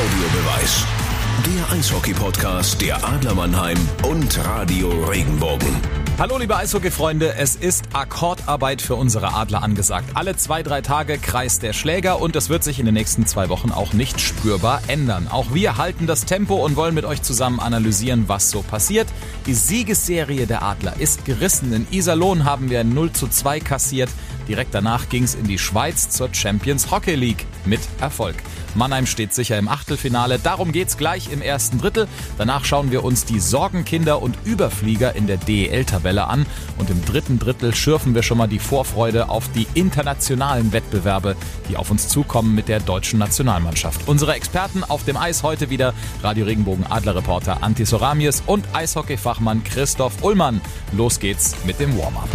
Audiobeweis. Der Eishockey-Podcast der Adler Mannheim und Radio Regenbogen. Hallo liebe Eishockey-Freunde, es ist Akkordarbeit für unsere Adler angesagt. Alle zwei, drei Tage kreist der Schläger und das wird sich in den nächsten zwei Wochen auch nicht spürbar ändern. Auch wir halten das Tempo und wollen mit euch zusammen analysieren, was so passiert. Die Siegesserie der Adler ist gerissen. In Iserlohn haben wir 0 zu 2 kassiert. Direkt danach ging es in die Schweiz zur Champions Hockey League mit Erfolg. Mannheim steht sicher im Achtelfinale. Darum geht's gleich im ersten Drittel. Danach schauen wir uns die Sorgenkinder und Überflieger in der DEL-Tabelle an. Und im dritten Drittel schürfen wir schon mal die Vorfreude auf die internationalen Wettbewerbe, die auf uns zukommen mit der deutschen Nationalmannschaft. Unsere Experten auf dem Eis heute wieder Radio Regenbogen Adlerreporter Antti Soramies und Eishockeyfachmann Christoph Ullmann. Los geht's mit dem Warm-up.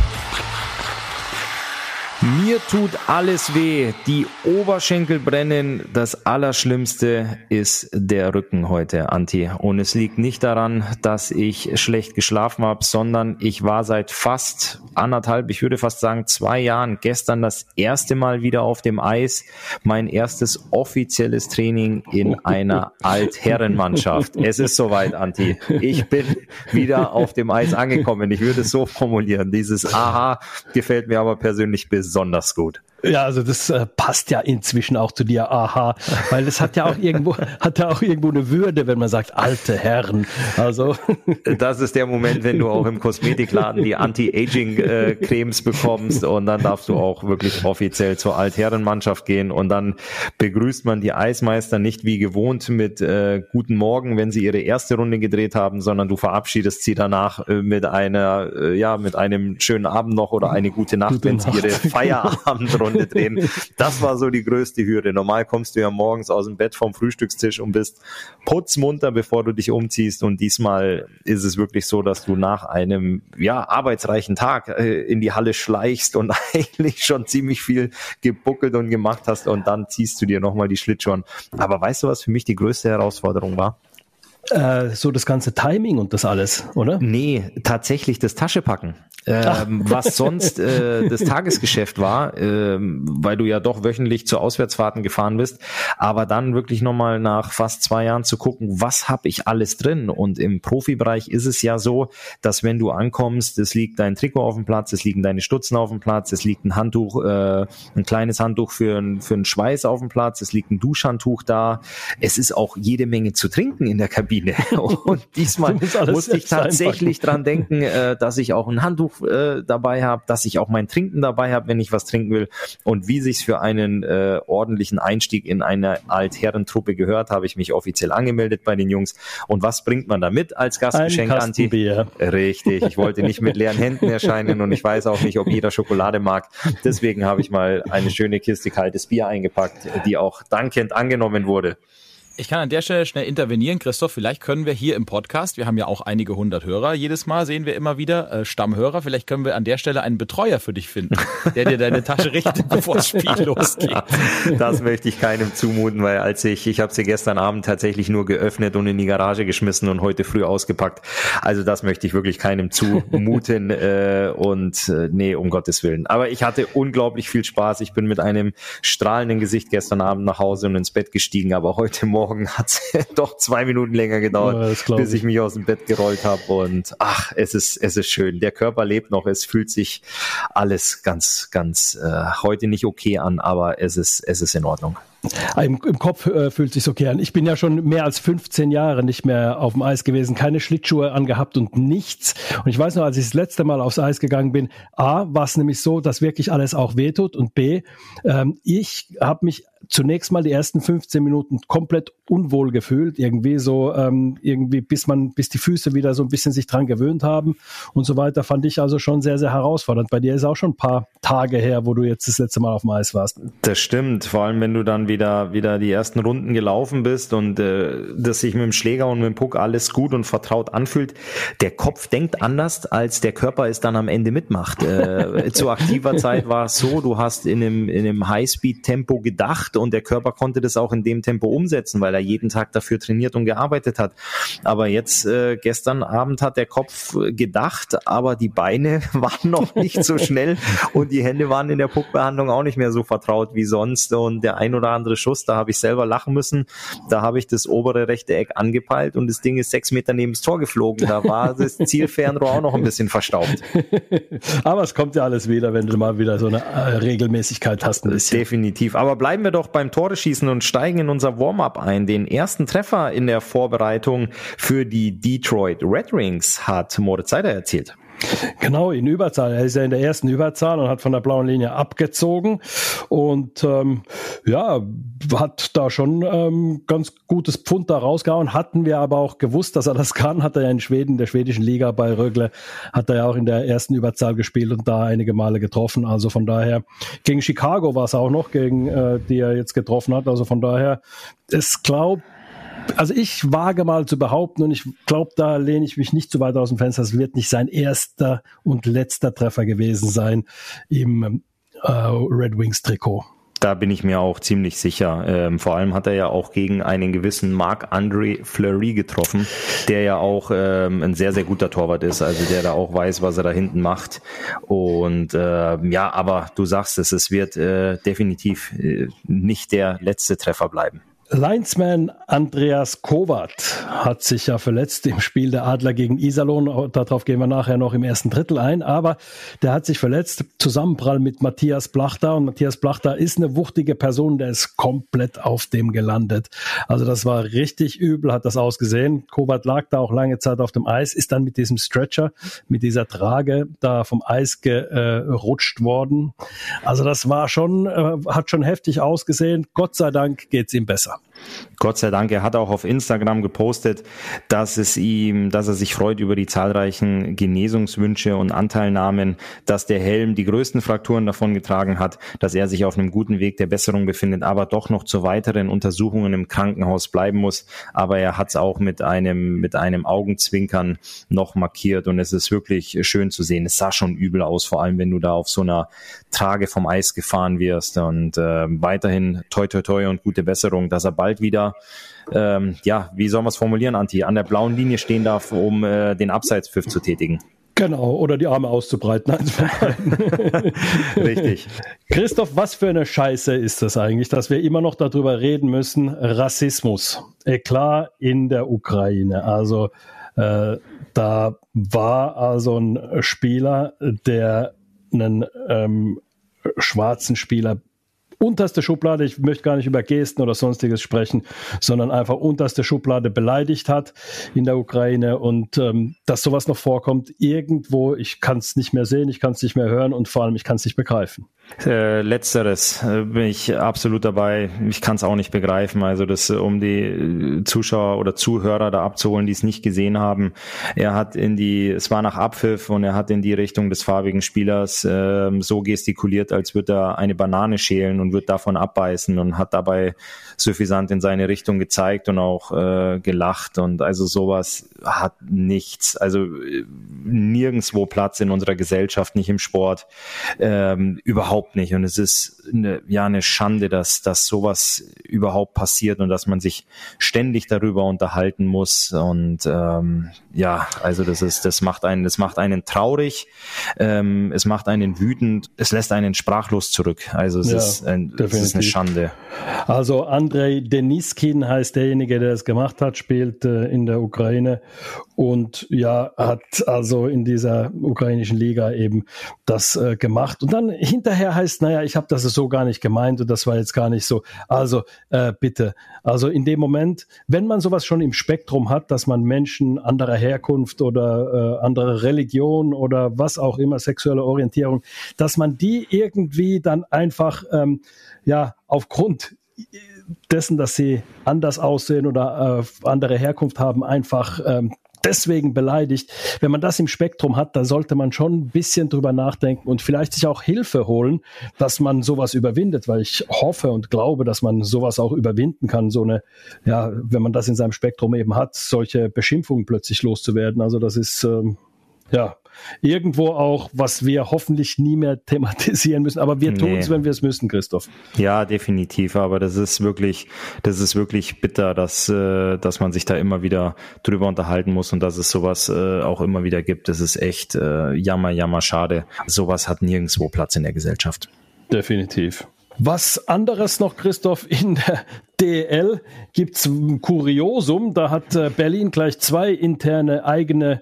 Mir tut alles weh. Die Oberschenkel brennen. Das Allerschlimmste ist der Rücken heute, Anti. Und es liegt nicht daran, dass ich schlecht geschlafen habe, sondern ich war seit fast anderthalb, ich würde fast sagen zwei Jahren gestern das erste Mal wieder auf dem Eis. Mein erstes offizielles Training in einer Altherrenmannschaft. Es ist soweit, Anti. Ich bin wieder auf dem Eis angekommen. Ich würde es so formulieren. Dieses Aha gefällt mir aber persönlich besonders besonders gut. Ja, also das äh, passt ja inzwischen auch zu dir, aha, weil es hat ja auch irgendwo hat ja auch irgendwo eine Würde, wenn man sagt alte Herren. Also. Das ist der Moment, wenn du auch im Kosmetikladen die Anti-Aging-Cremes bekommst und dann darfst du auch wirklich offiziell zur Altherrenmannschaft gehen und dann begrüßt man die Eismeister nicht wie gewohnt mit äh, guten Morgen, wenn sie ihre erste Runde gedreht haben, sondern du verabschiedest sie danach äh, mit einer äh, ja mit einem schönen Abend noch oder eine gute Nacht, gute wenn sie ihre Feierabendrunde Runde drehen. Das war so die größte Hürde. Normal kommst du ja morgens aus dem Bett vom Frühstückstisch und bist putzmunter, bevor du dich umziehst. Und diesmal ist es wirklich so, dass du nach einem ja arbeitsreichen Tag äh, in die Halle schleichst und eigentlich schon ziemlich viel gebuckelt und gemacht hast und dann ziehst du dir nochmal die Schlittschuhe. Aber weißt du, was für mich die größte Herausforderung war? Äh, so das ganze Timing und das alles, oder? Nee, tatsächlich das Taschepacken ähm, was sonst äh, das Tagesgeschäft war, ähm, weil du ja doch wöchentlich zu Auswärtsfahrten gefahren bist, aber dann wirklich nochmal nach fast zwei Jahren zu gucken, was habe ich alles drin? Und im Profibereich ist es ja so, dass wenn du ankommst, es liegt dein Trikot auf dem Platz, es liegen deine Stutzen auf dem Platz, es liegt ein Handtuch, äh, ein kleines Handtuch für, für einen Schweiß auf dem Platz, es liegt ein Duschhandtuch da, es ist auch jede Menge zu trinken in der Kabine und diesmal musste ich tatsächlich dran denken, äh, dass ich auch ein Handtuch äh, dabei habe, dass ich auch mein Trinken dabei habe, wenn ich was trinken will und wie sich's für einen äh, ordentlichen Einstieg in eine Altherrentruppe gehört, habe ich mich offiziell angemeldet bei den Jungs. Und was bringt man da mit als Gastgeschenk, Ein Anti? Bier. Richtig, ich wollte nicht mit leeren Händen erscheinen und ich weiß auch nicht, ob jeder Schokolade mag. Deswegen habe ich mal eine schöne Kiste kaltes Bier eingepackt, die auch dankend angenommen wurde. Ich kann an der Stelle schnell intervenieren, Christoph. Vielleicht können wir hier im Podcast, wir haben ja auch einige hundert Hörer, jedes Mal sehen wir immer wieder äh, Stammhörer. Vielleicht können wir an der Stelle einen Betreuer für dich finden, der dir deine Tasche richtet, bevor das Spiel losgeht. Das möchte ich keinem zumuten, weil als ich, ich habe sie gestern Abend tatsächlich nur geöffnet und in die Garage geschmissen und heute früh ausgepackt. Also das möchte ich wirklich keinem zumuten äh, und äh, nee, um Gottes Willen. Aber ich hatte unglaublich viel Spaß. Ich bin mit einem strahlenden Gesicht gestern Abend nach Hause und ins Bett gestiegen, aber heute Morgen Morgen hat es doch zwei Minuten länger gedauert, ja, bis ich mich aus dem Bett gerollt habe. Und ach, es ist, es ist schön. Der Körper lebt noch. Es fühlt sich alles ganz, ganz äh, heute nicht okay an, aber es ist, es ist in Ordnung. Im, Im, Kopf äh, fühlt sich okay an. Ich bin ja schon mehr als 15 Jahre nicht mehr auf dem Eis gewesen, keine Schlittschuhe angehabt und nichts. Und ich weiß noch, als ich das letzte Mal aufs Eis gegangen bin, A, war es nämlich so, dass wirklich alles auch wehtut und B, ähm, ich habe mich zunächst mal die ersten 15 Minuten komplett unwohl gefühlt, irgendwie so, ähm, irgendwie bis man, bis die Füße wieder so ein bisschen sich dran gewöhnt haben und so weiter, fand ich also schon sehr, sehr herausfordernd. Bei dir ist auch schon ein paar Tage her, wo du jetzt das letzte Mal auf dem Eis warst. Das stimmt, vor allem wenn du dann wieder, wieder die ersten Runden gelaufen bist und äh, dass sich mit dem Schläger und mit dem Puck alles gut und vertraut anfühlt. Der Kopf denkt anders, als der Körper es dann am Ende mitmacht. Äh, zu aktiver Zeit war es so, du hast in einem, in einem Highspeed-Tempo gedacht gemacht und der Körper konnte das auch in dem Tempo umsetzen, weil er jeden Tag dafür trainiert und gearbeitet hat. Aber jetzt, äh, gestern Abend hat der Kopf gedacht, aber die Beine waren noch nicht so schnell und die Hände waren in der Puckbehandlung auch nicht mehr so vertraut wie sonst und der ein oder andere Schuss, da habe ich selber lachen müssen, da habe ich das obere rechte Eck angepeilt und das Ding ist sechs Meter neben das Tor geflogen. Da war das Zielfernrohr auch noch ein bisschen verstaubt. Aber es kommt ja alles wieder, wenn du mal wieder so eine äh, Regelmäßigkeit hast. Ein bisschen. Definitiv. Aber bleiben wir doch beim Tore schießen und steigen in unser Warm-up ein. Den ersten Treffer in der Vorbereitung für die Detroit Red Wings hat Moritz Seider erzielt. Genau, in Überzahl. Er ist ja in der ersten Überzahl und hat von der blauen Linie abgezogen und ähm, ja, hat da schon ähm, ganz gutes Pfund da rausgehauen. Hatten wir aber auch gewusst, dass er das kann. Hat er ja in Schweden, der schwedischen Liga bei Rögle, hat er ja auch in der ersten Überzahl gespielt und da einige Male getroffen. Also von daher, gegen Chicago war es auch noch, gegen äh, die er jetzt getroffen hat. Also von daher, es glaubt also ich wage mal zu behaupten, und ich glaube, da lehne ich mich nicht zu weit aus dem Fenster, es wird nicht sein erster und letzter Treffer gewesen sein im äh, Red Wings Trikot. Da bin ich mir auch ziemlich sicher. Ähm, vor allem hat er ja auch gegen einen gewissen Marc-André Fleury getroffen, der ja auch ähm, ein sehr, sehr guter Torwart ist, also der da auch weiß, was er da hinten macht. Und äh, ja, aber du sagst es, es wird äh, definitiv äh, nicht der letzte Treffer bleiben. Linesman Andreas Kovac hat sich ja verletzt im Spiel der Adler gegen Iserlohn. Darauf gehen wir nachher noch im ersten Drittel ein. Aber der hat sich verletzt. Zusammenprall mit Matthias Plachter. Und Matthias Plachter ist eine wuchtige Person. Der ist komplett auf dem gelandet. Also das war richtig übel, hat das ausgesehen. Kovac lag da auch lange Zeit auf dem Eis, ist dann mit diesem Stretcher, mit dieser Trage da vom Eis gerutscht worden. Also das war schon, äh, hat schon heftig ausgesehen. Gott sei Dank geht's ihm besser. Gott sei Dank, er hat auch auf Instagram gepostet, dass es ihm, dass er sich freut über die zahlreichen Genesungswünsche und Anteilnahmen, dass der Helm die größten Frakturen davon getragen hat, dass er sich auf einem guten Weg der Besserung befindet, aber doch noch zu weiteren Untersuchungen im Krankenhaus bleiben muss. Aber er hat es auch mit einem, mit einem Augenzwinkern noch markiert und es ist wirklich schön zu sehen. Es sah schon übel aus, vor allem wenn du da auf so einer Trage vom Eis gefahren wirst und äh, weiterhin toi toi toi und gute Besserung, dass er bald wieder ähm, ja, wie soll man es formulieren, Anti, an der blauen Linie stehen darf, um äh, den Abseitspfiff zu tätigen. Genau, oder die Arme auszubreiten. Richtig. Christoph, was für eine Scheiße ist das eigentlich, dass wir immer noch darüber reden müssen? Rassismus. Eklar in der Ukraine. Also äh, da war also ein Spieler, der einen ähm, schwarzen Spieler unterste Schublade, ich möchte gar nicht über Gesten oder sonstiges sprechen, sondern einfach unterste Schublade beleidigt hat in der Ukraine und ähm, dass sowas noch vorkommt irgendwo, ich kann es nicht mehr sehen, ich kann es nicht mehr hören und vor allem ich kann es nicht begreifen. Äh, letzteres äh, bin ich absolut dabei. Ich kann es auch nicht begreifen. Also das, um die äh, Zuschauer oder Zuhörer da abzuholen, die es nicht gesehen haben. Er hat in die, es war nach Abpfiff und er hat in die Richtung des farbigen Spielers äh, so gestikuliert, als würde er eine Banane schälen und wird davon abbeißen und hat dabei suffisant in seine Richtung gezeigt und auch äh, gelacht. Und also sowas hat nichts, also äh, nirgendswo Platz in unserer Gesellschaft, nicht im Sport, ähm, überhaupt nicht. Und es ist eine, ja eine Schande, dass dass sowas überhaupt passiert und dass man sich ständig darüber unterhalten muss. Und ähm, ja, also das ist das macht einen das macht einen traurig, ähm, es macht einen wütend, es lässt einen sprachlos zurück, also es ja, ist ein, es ist eine Schande. Also an Andrei Deniskin heißt derjenige, der es gemacht hat, spielt äh, in der Ukraine und ja, hat also in dieser ukrainischen Liga eben das äh, gemacht. Und dann hinterher heißt, naja, ich habe das so gar nicht gemeint und das war jetzt gar nicht so. Also äh, bitte, also in dem Moment, wenn man sowas schon im Spektrum hat, dass man Menschen anderer Herkunft oder äh, anderer Religion oder was auch immer, sexuelle Orientierung, dass man die irgendwie dann einfach ähm, ja aufgrund dessen, dass sie anders aussehen oder äh, andere Herkunft haben, einfach ähm, deswegen beleidigt. Wenn man das im Spektrum hat, da sollte man schon ein bisschen drüber nachdenken und vielleicht sich auch Hilfe holen, dass man sowas überwindet, weil ich hoffe und glaube, dass man sowas auch überwinden kann, so eine, ja, wenn man das in seinem Spektrum eben hat, solche Beschimpfungen plötzlich loszuwerden. Also das ist, ähm, ja, irgendwo auch, was wir hoffentlich nie mehr thematisieren müssen. Aber wir tun es, wenn wir es müssen, Christoph. Ja, definitiv. Aber das ist wirklich, das ist wirklich bitter, dass, äh, dass man sich da immer wieder drüber unterhalten muss und dass es sowas äh, auch immer wieder gibt. Das ist echt äh, jammer, jammer, schade. Sowas hat nirgendwo Platz in der Gesellschaft. Definitiv. Was anderes noch, Christoph, in der DL gibt's ein Kuriosum. Da hat äh, Berlin gleich zwei interne eigene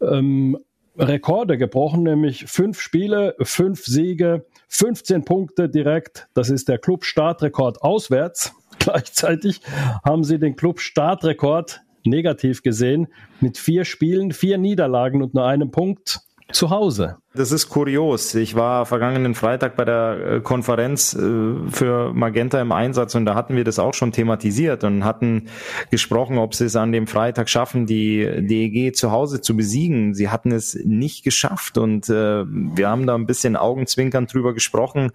ähm, Rekorde gebrochen, nämlich fünf Spiele, fünf Siege, 15 Punkte direkt. Das ist der Club-Startrekord auswärts. Gleichzeitig haben sie den Club-Startrekord negativ gesehen mit vier Spielen, vier Niederlagen und nur einem Punkt zu Hause. Das ist kurios. Ich war vergangenen Freitag bei der äh, Konferenz äh, für Magenta im Einsatz und da hatten wir das auch schon thematisiert und hatten gesprochen, ob sie es an dem Freitag schaffen, die DEG zu Hause zu besiegen. Sie hatten es nicht geschafft und äh, wir haben da ein bisschen Augenzwinkern drüber gesprochen.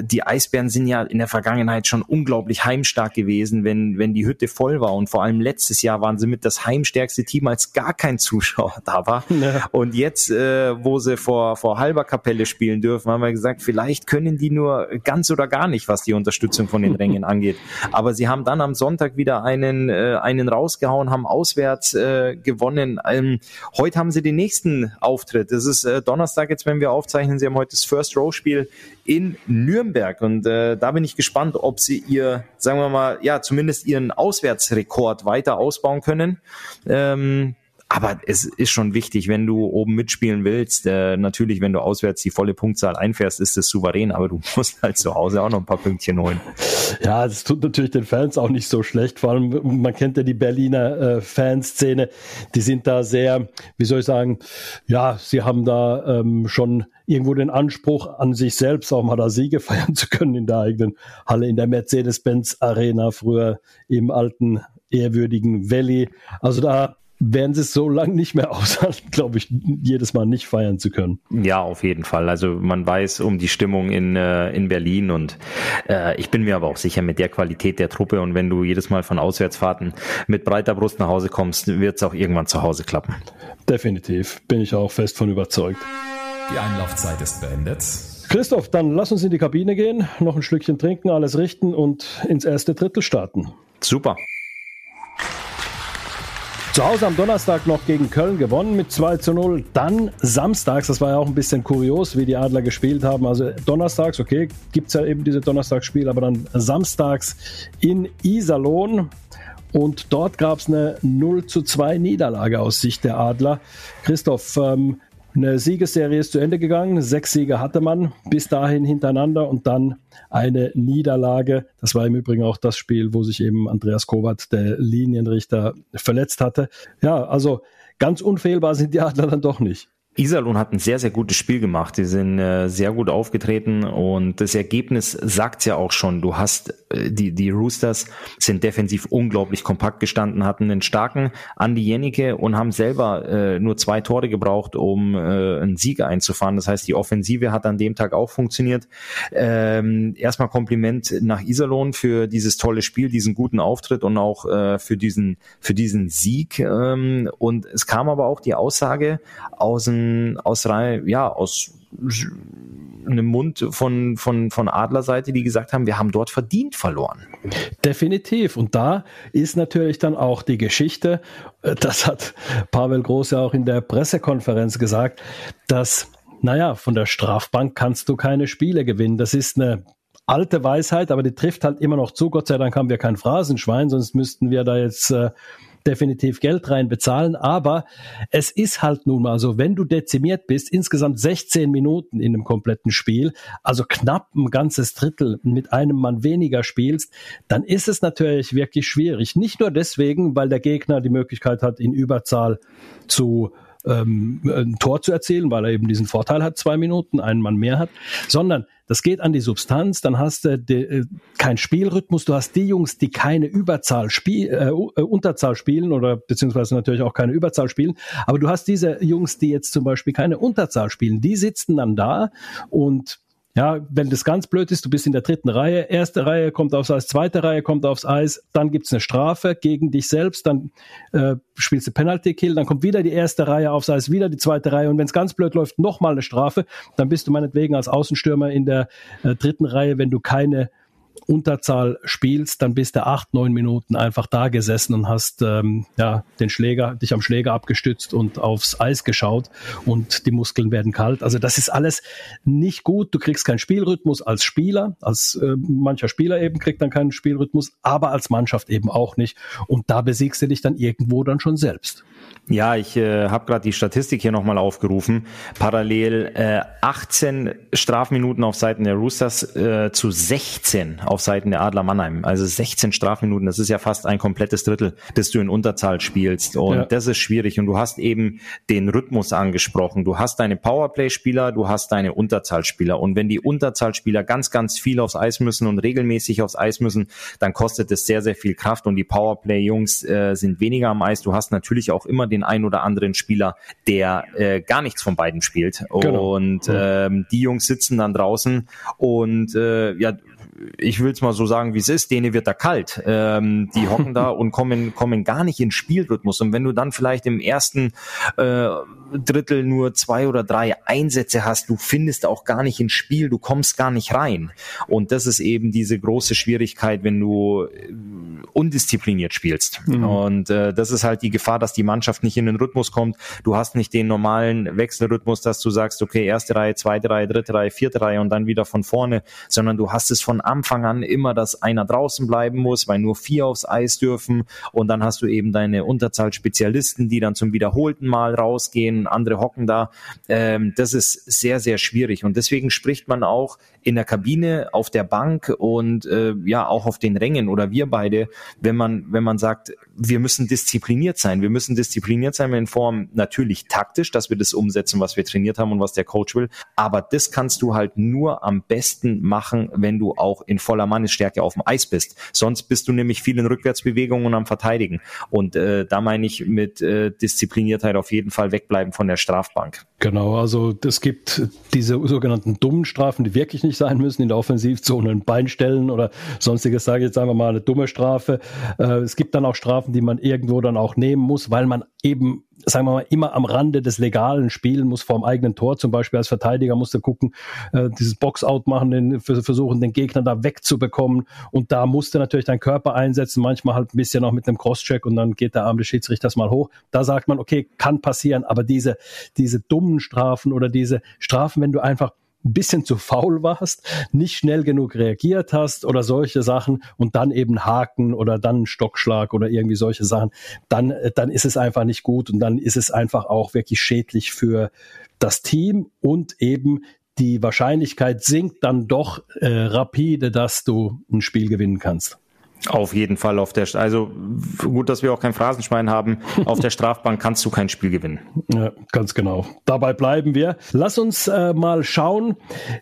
Die Eisbären sind ja in der Vergangenheit schon unglaublich heimstark gewesen, wenn, wenn die Hütte voll war und vor allem letztes Jahr waren sie mit das heimstärkste Team, als gar kein Zuschauer da war. Ja. Und jetzt, wo sie vor vor, vor halber Kapelle spielen dürfen, haben wir gesagt, vielleicht können die nur ganz oder gar nicht, was die Unterstützung von den Rängen angeht. Aber sie haben dann am Sonntag wieder einen, äh, einen rausgehauen, haben auswärts äh, gewonnen. Ähm, heute haben sie den nächsten Auftritt. Das ist äh, Donnerstag jetzt, wenn wir aufzeichnen. Sie haben heute das First Row Spiel in Nürnberg und äh, da bin ich gespannt, ob sie ihr, sagen wir mal, ja, zumindest ihren Auswärtsrekord weiter ausbauen können. Ähm, aber es ist schon wichtig, wenn du oben mitspielen willst. Äh, natürlich, wenn du auswärts die volle Punktzahl einfährst, ist es souverän, aber du musst halt zu Hause auch noch ein paar Pünktchen holen. Ja, das tut natürlich den Fans auch nicht so schlecht. Vor allem, man kennt ja die Berliner äh, Fanszene. Die sind da sehr, wie soll ich sagen, ja, sie haben da ähm, schon irgendwo den Anspruch an sich selbst, auch mal da Siege feiern zu können in der eigenen Halle, in der Mercedes-Benz Arena, früher im alten ehrwürdigen Valley. Also da werden sie es so lange nicht mehr aushalten, glaube ich, jedes Mal nicht feiern zu können. Ja, auf jeden Fall. Also man weiß um die Stimmung in, äh, in Berlin und äh, ich bin mir aber auch sicher mit der Qualität der Truppe und wenn du jedes Mal von Auswärtsfahrten mit breiter Brust nach Hause kommst, wird es auch irgendwann zu Hause klappen. Definitiv, bin ich auch fest von überzeugt. Die Einlaufzeit ist beendet. Christoph, dann lass uns in die Kabine gehen, noch ein Schlückchen trinken, alles richten und ins erste Drittel starten. Super. Zu Hause am Donnerstag noch gegen Köln gewonnen mit 2 zu 0. Dann samstags, das war ja auch ein bisschen kurios, wie die Adler gespielt haben. Also donnerstags, okay, gibt es ja eben diese Donnerstagsspiel, aber dann samstags in Iserlohn. Und dort gab es eine 0 zu 2 Niederlage aus Sicht der Adler. Christoph, ähm, eine Siegesserie ist zu Ende gegangen. Sechs Siege hatte man bis dahin hintereinander und dann eine Niederlage. Das war im Übrigen auch das Spiel, wo sich eben Andreas Kovac, der Linienrichter, verletzt hatte. Ja, also ganz unfehlbar sind die Adler dann doch nicht. Iserlohn hat ein sehr, sehr gutes Spiel gemacht. Die sind äh, sehr gut aufgetreten und das Ergebnis sagt ja auch schon. Du hast äh, die, die Roosters sind defensiv unglaublich kompakt gestanden, hatten einen starken Andi Jennike und haben selber äh, nur zwei Tore gebraucht, um äh, einen Sieg einzufahren. Das heißt, die Offensive hat an dem Tag auch funktioniert. Ähm, erstmal Kompliment nach Iserlohn für dieses tolle Spiel, diesen guten Auftritt und auch äh, für diesen, für diesen Sieg. Ähm, und es kam aber auch die Aussage aus dem aus rein, ja, aus einem Mund von, von, von Adlerseite, die gesagt haben, wir haben dort verdient verloren. Definitiv. Und da ist natürlich dann auch die Geschichte, äh, das hat Pavel Groß ja auch in der Pressekonferenz gesagt, dass, naja, von der Strafbank kannst du keine Spiele gewinnen. Das ist eine alte Weisheit, aber die trifft halt immer noch zu. Gott sei Dank haben wir kein Phrasenschwein, sonst müssten wir da jetzt äh, definitiv Geld rein bezahlen. Aber es ist halt nun mal so, wenn du dezimiert bist, insgesamt 16 Minuten in einem kompletten Spiel, also knapp ein ganzes Drittel mit einem Mann weniger spielst, dann ist es natürlich wirklich schwierig. Nicht nur deswegen, weil der Gegner die Möglichkeit hat, in Überzahl zu ähm, ein Tor zu erzielen, weil er eben diesen Vorteil hat, zwei Minuten, einen Mann mehr hat, sondern das geht an die Substanz, dann hast du de, äh, kein Spielrhythmus, du hast die Jungs, die keine Überzahl spiel, äh, äh, Unterzahl spielen oder beziehungsweise natürlich auch keine Überzahl spielen, aber du hast diese Jungs, die jetzt zum Beispiel keine Unterzahl spielen, die sitzen dann da und Ja, wenn das ganz blöd ist, du bist in der dritten Reihe, erste Reihe kommt aufs Eis, zweite Reihe kommt aufs Eis, dann gibt's eine Strafe gegen dich selbst, dann äh, spielst du Penalty-Kill, dann kommt wieder die erste Reihe aufs Eis, wieder die zweite Reihe und wenn es ganz blöd läuft, nochmal eine Strafe, dann bist du meinetwegen als Außenstürmer in der äh, dritten Reihe, wenn du keine Unterzahl spielst, dann bist du acht, neun Minuten einfach da gesessen und hast ähm, ja den Schläger, dich am Schläger abgestützt und aufs Eis geschaut und die Muskeln werden kalt. Also das ist alles nicht gut. Du kriegst keinen Spielrhythmus als Spieler, als äh, mancher Spieler eben kriegt dann keinen Spielrhythmus, aber als Mannschaft eben auch nicht. Und da besiegst du dich dann irgendwo dann schon selbst. Ja, ich äh, habe gerade die Statistik hier nochmal aufgerufen. Parallel äh, 18 Strafminuten auf Seiten der Roosters äh, zu 16 auf Seiten der Adler Mannheim. Also 16 Strafminuten, das ist ja fast ein komplettes Drittel, das du in Unterzahl spielst. Und ja. das ist schwierig. Und du hast eben den Rhythmus angesprochen. Du hast deine Powerplay-Spieler, du hast deine Unterzahlspieler. Und wenn die Unterzahlspieler ganz, ganz viel aufs Eis müssen und regelmäßig aufs Eis müssen, dann kostet es sehr, sehr viel Kraft. Und die Powerplay-Jungs äh, sind weniger am Eis. Du hast natürlich auch immer den einen oder anderen Spieler, der äh, gar nichts von beiden spielt. Genau. Und ähm, die Jungs sitzen dann draußen und äh, ja, ich will es mal so sagen, wie es ist, denen wird da kalt. Ähm, die hocken da und kommen, kommen gar nicht in Spielrhythmus. Und wenn du dann vielleicht im ersten äh, Drittel nur zwei oder drei Einsätze hast, du findest auch gar nicht ins Spiel, du kommst gar nicht rein. Und das ist eben diese große Schwierigkeit, wenn du äh, undiszipliniert spielst. Mhm. Und äh, das ist halt die Gefahr, dass die Mannschaft nicht in den Rhythmus kommt. Du hast nicht den normalen Wechselrhythmus, dass du sagst, okay, erste Reihe, zweite Reihe, dritte Reihe, vierte Reihe und dann wieder von vorne, sondern du hast es von Anfang an immer, dass einer draußen bleiben muss, weil nur vier aufs Eis dürfen. Und dann hast du eben deine Unterzahl Spezialisten, die dann zum wiederholten Mal rausgehen, andere hocken da. Ähm, das ist sehr, sehr schwierig. Und deswegen spricht man auch in der Kabine, auf der Bank und äh, ja auch auf den Rängen oder wir beide, wenn man, wenn man sagt, wir müssen diszipliniert sein. Wir müssen diszipliniert sein in Form natürlich taktisch, dass wir das umsetzen, was wir trainiert haben und was der Coach will. Aber das kannst du halt nur am besten machen, wenn du auch in voller Mannesstärke auf dem Eis bist. Sonst bist du nämlich viel in Rückwärtsbewegungen und am Verteidigen. Und äh, da meine ich mit äh, Diszipliniertheit auf jeden Fall wegbleiben von der Strafbank. Genau, also es gibt diese sogenannten dummen Strafen, die wirklich nicht sein müssen, in der Offensivzone ein Bein stellen oder sonstiges, sage ich jetzt einfach mal eine dumme Strafe. Äh, es gibt dann auch Strafen, die man irgendwo dann auch nehmen muss, weil man eben sagen wir mal, immer am Rande des Legalen spielen muss, vor dem eigenen Tor zum Beispiel als Verteidiger musst du gucken, äh, dieses Box-out machen, den, versuchen den Gegner da wegzubekommen und da musst du natürlich deinen Körper einsetzen, manchmal halt ein bisschen auch mit einem Cross-Check und dann geht der Arm des Schiedsrichters mal hoch. Da sagt man, okay, kann passieren, aber diese, diese dummen Strafen oder diese Strafen, wenn du einfach ein bisschen zu faul warst, nicht schnell genug reagiert hast oder solche Sachen und dann eben Haken oder dann Stockschlag oder irgendwie solche Sachen, dann, äh, dann ist es einfach nicht gut und dann ist es einfach auch wirklich schädlich für das Team und eben die Wahrscheinlichkeit sinkt dann doch äh, rapide, dass du ein Spiel gewinnen kannst. Auf jeden Fall auf der, also gut, dass wir auch kein Phrasenschwein haben. Auf der Strafbank kannst du kein Spiel gewinnen. Ja, ganz genau. Dabei bleiben wir. Lass uns äh, mal schauen,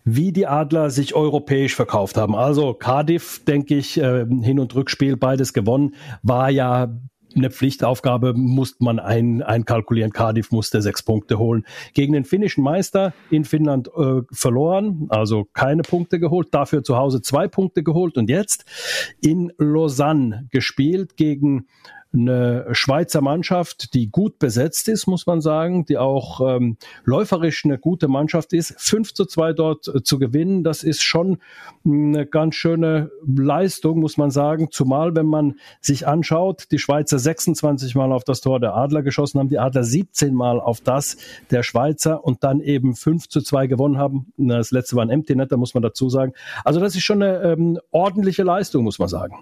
wie die Adler sich europäisch verkauft haben. Also Cardiff, denke ich, äh, Hin- und Rückspiel, beides gewonnen, war ja eine Pflichtaufgabe musste man ein, einkalkulieren. Cardiff musste sechs Punkte holen. Gegen den finnischen Meister in Finnland äh, verloren, also keine Punkte geholt, dafür zu Hause zwei Punkte geholt und jetzt in Lausanne gespielt gegen eine Schweizer Mannschaft, die gut besetzt ist, muss man sagen, die auch ähm, läuferisch eine gute Mannschaft ist. 5 zu 2 dort äh, zu gewinnen, das ist schon eine ganz schöne Leistung, muss man sagen. Zumal, wenn man sich anschaut, die Schweizer 26 Mal auf das Tor der Adler geschossen haben, die Adler 17 Mal auf das der Schweizer und dann eben 5 zu 2 gewonnen haben. Das letzte war ein Empty Net, da muss man dazu sagen. Also das ist schon eine ähm, ordentliche Leistung, muss man sagen.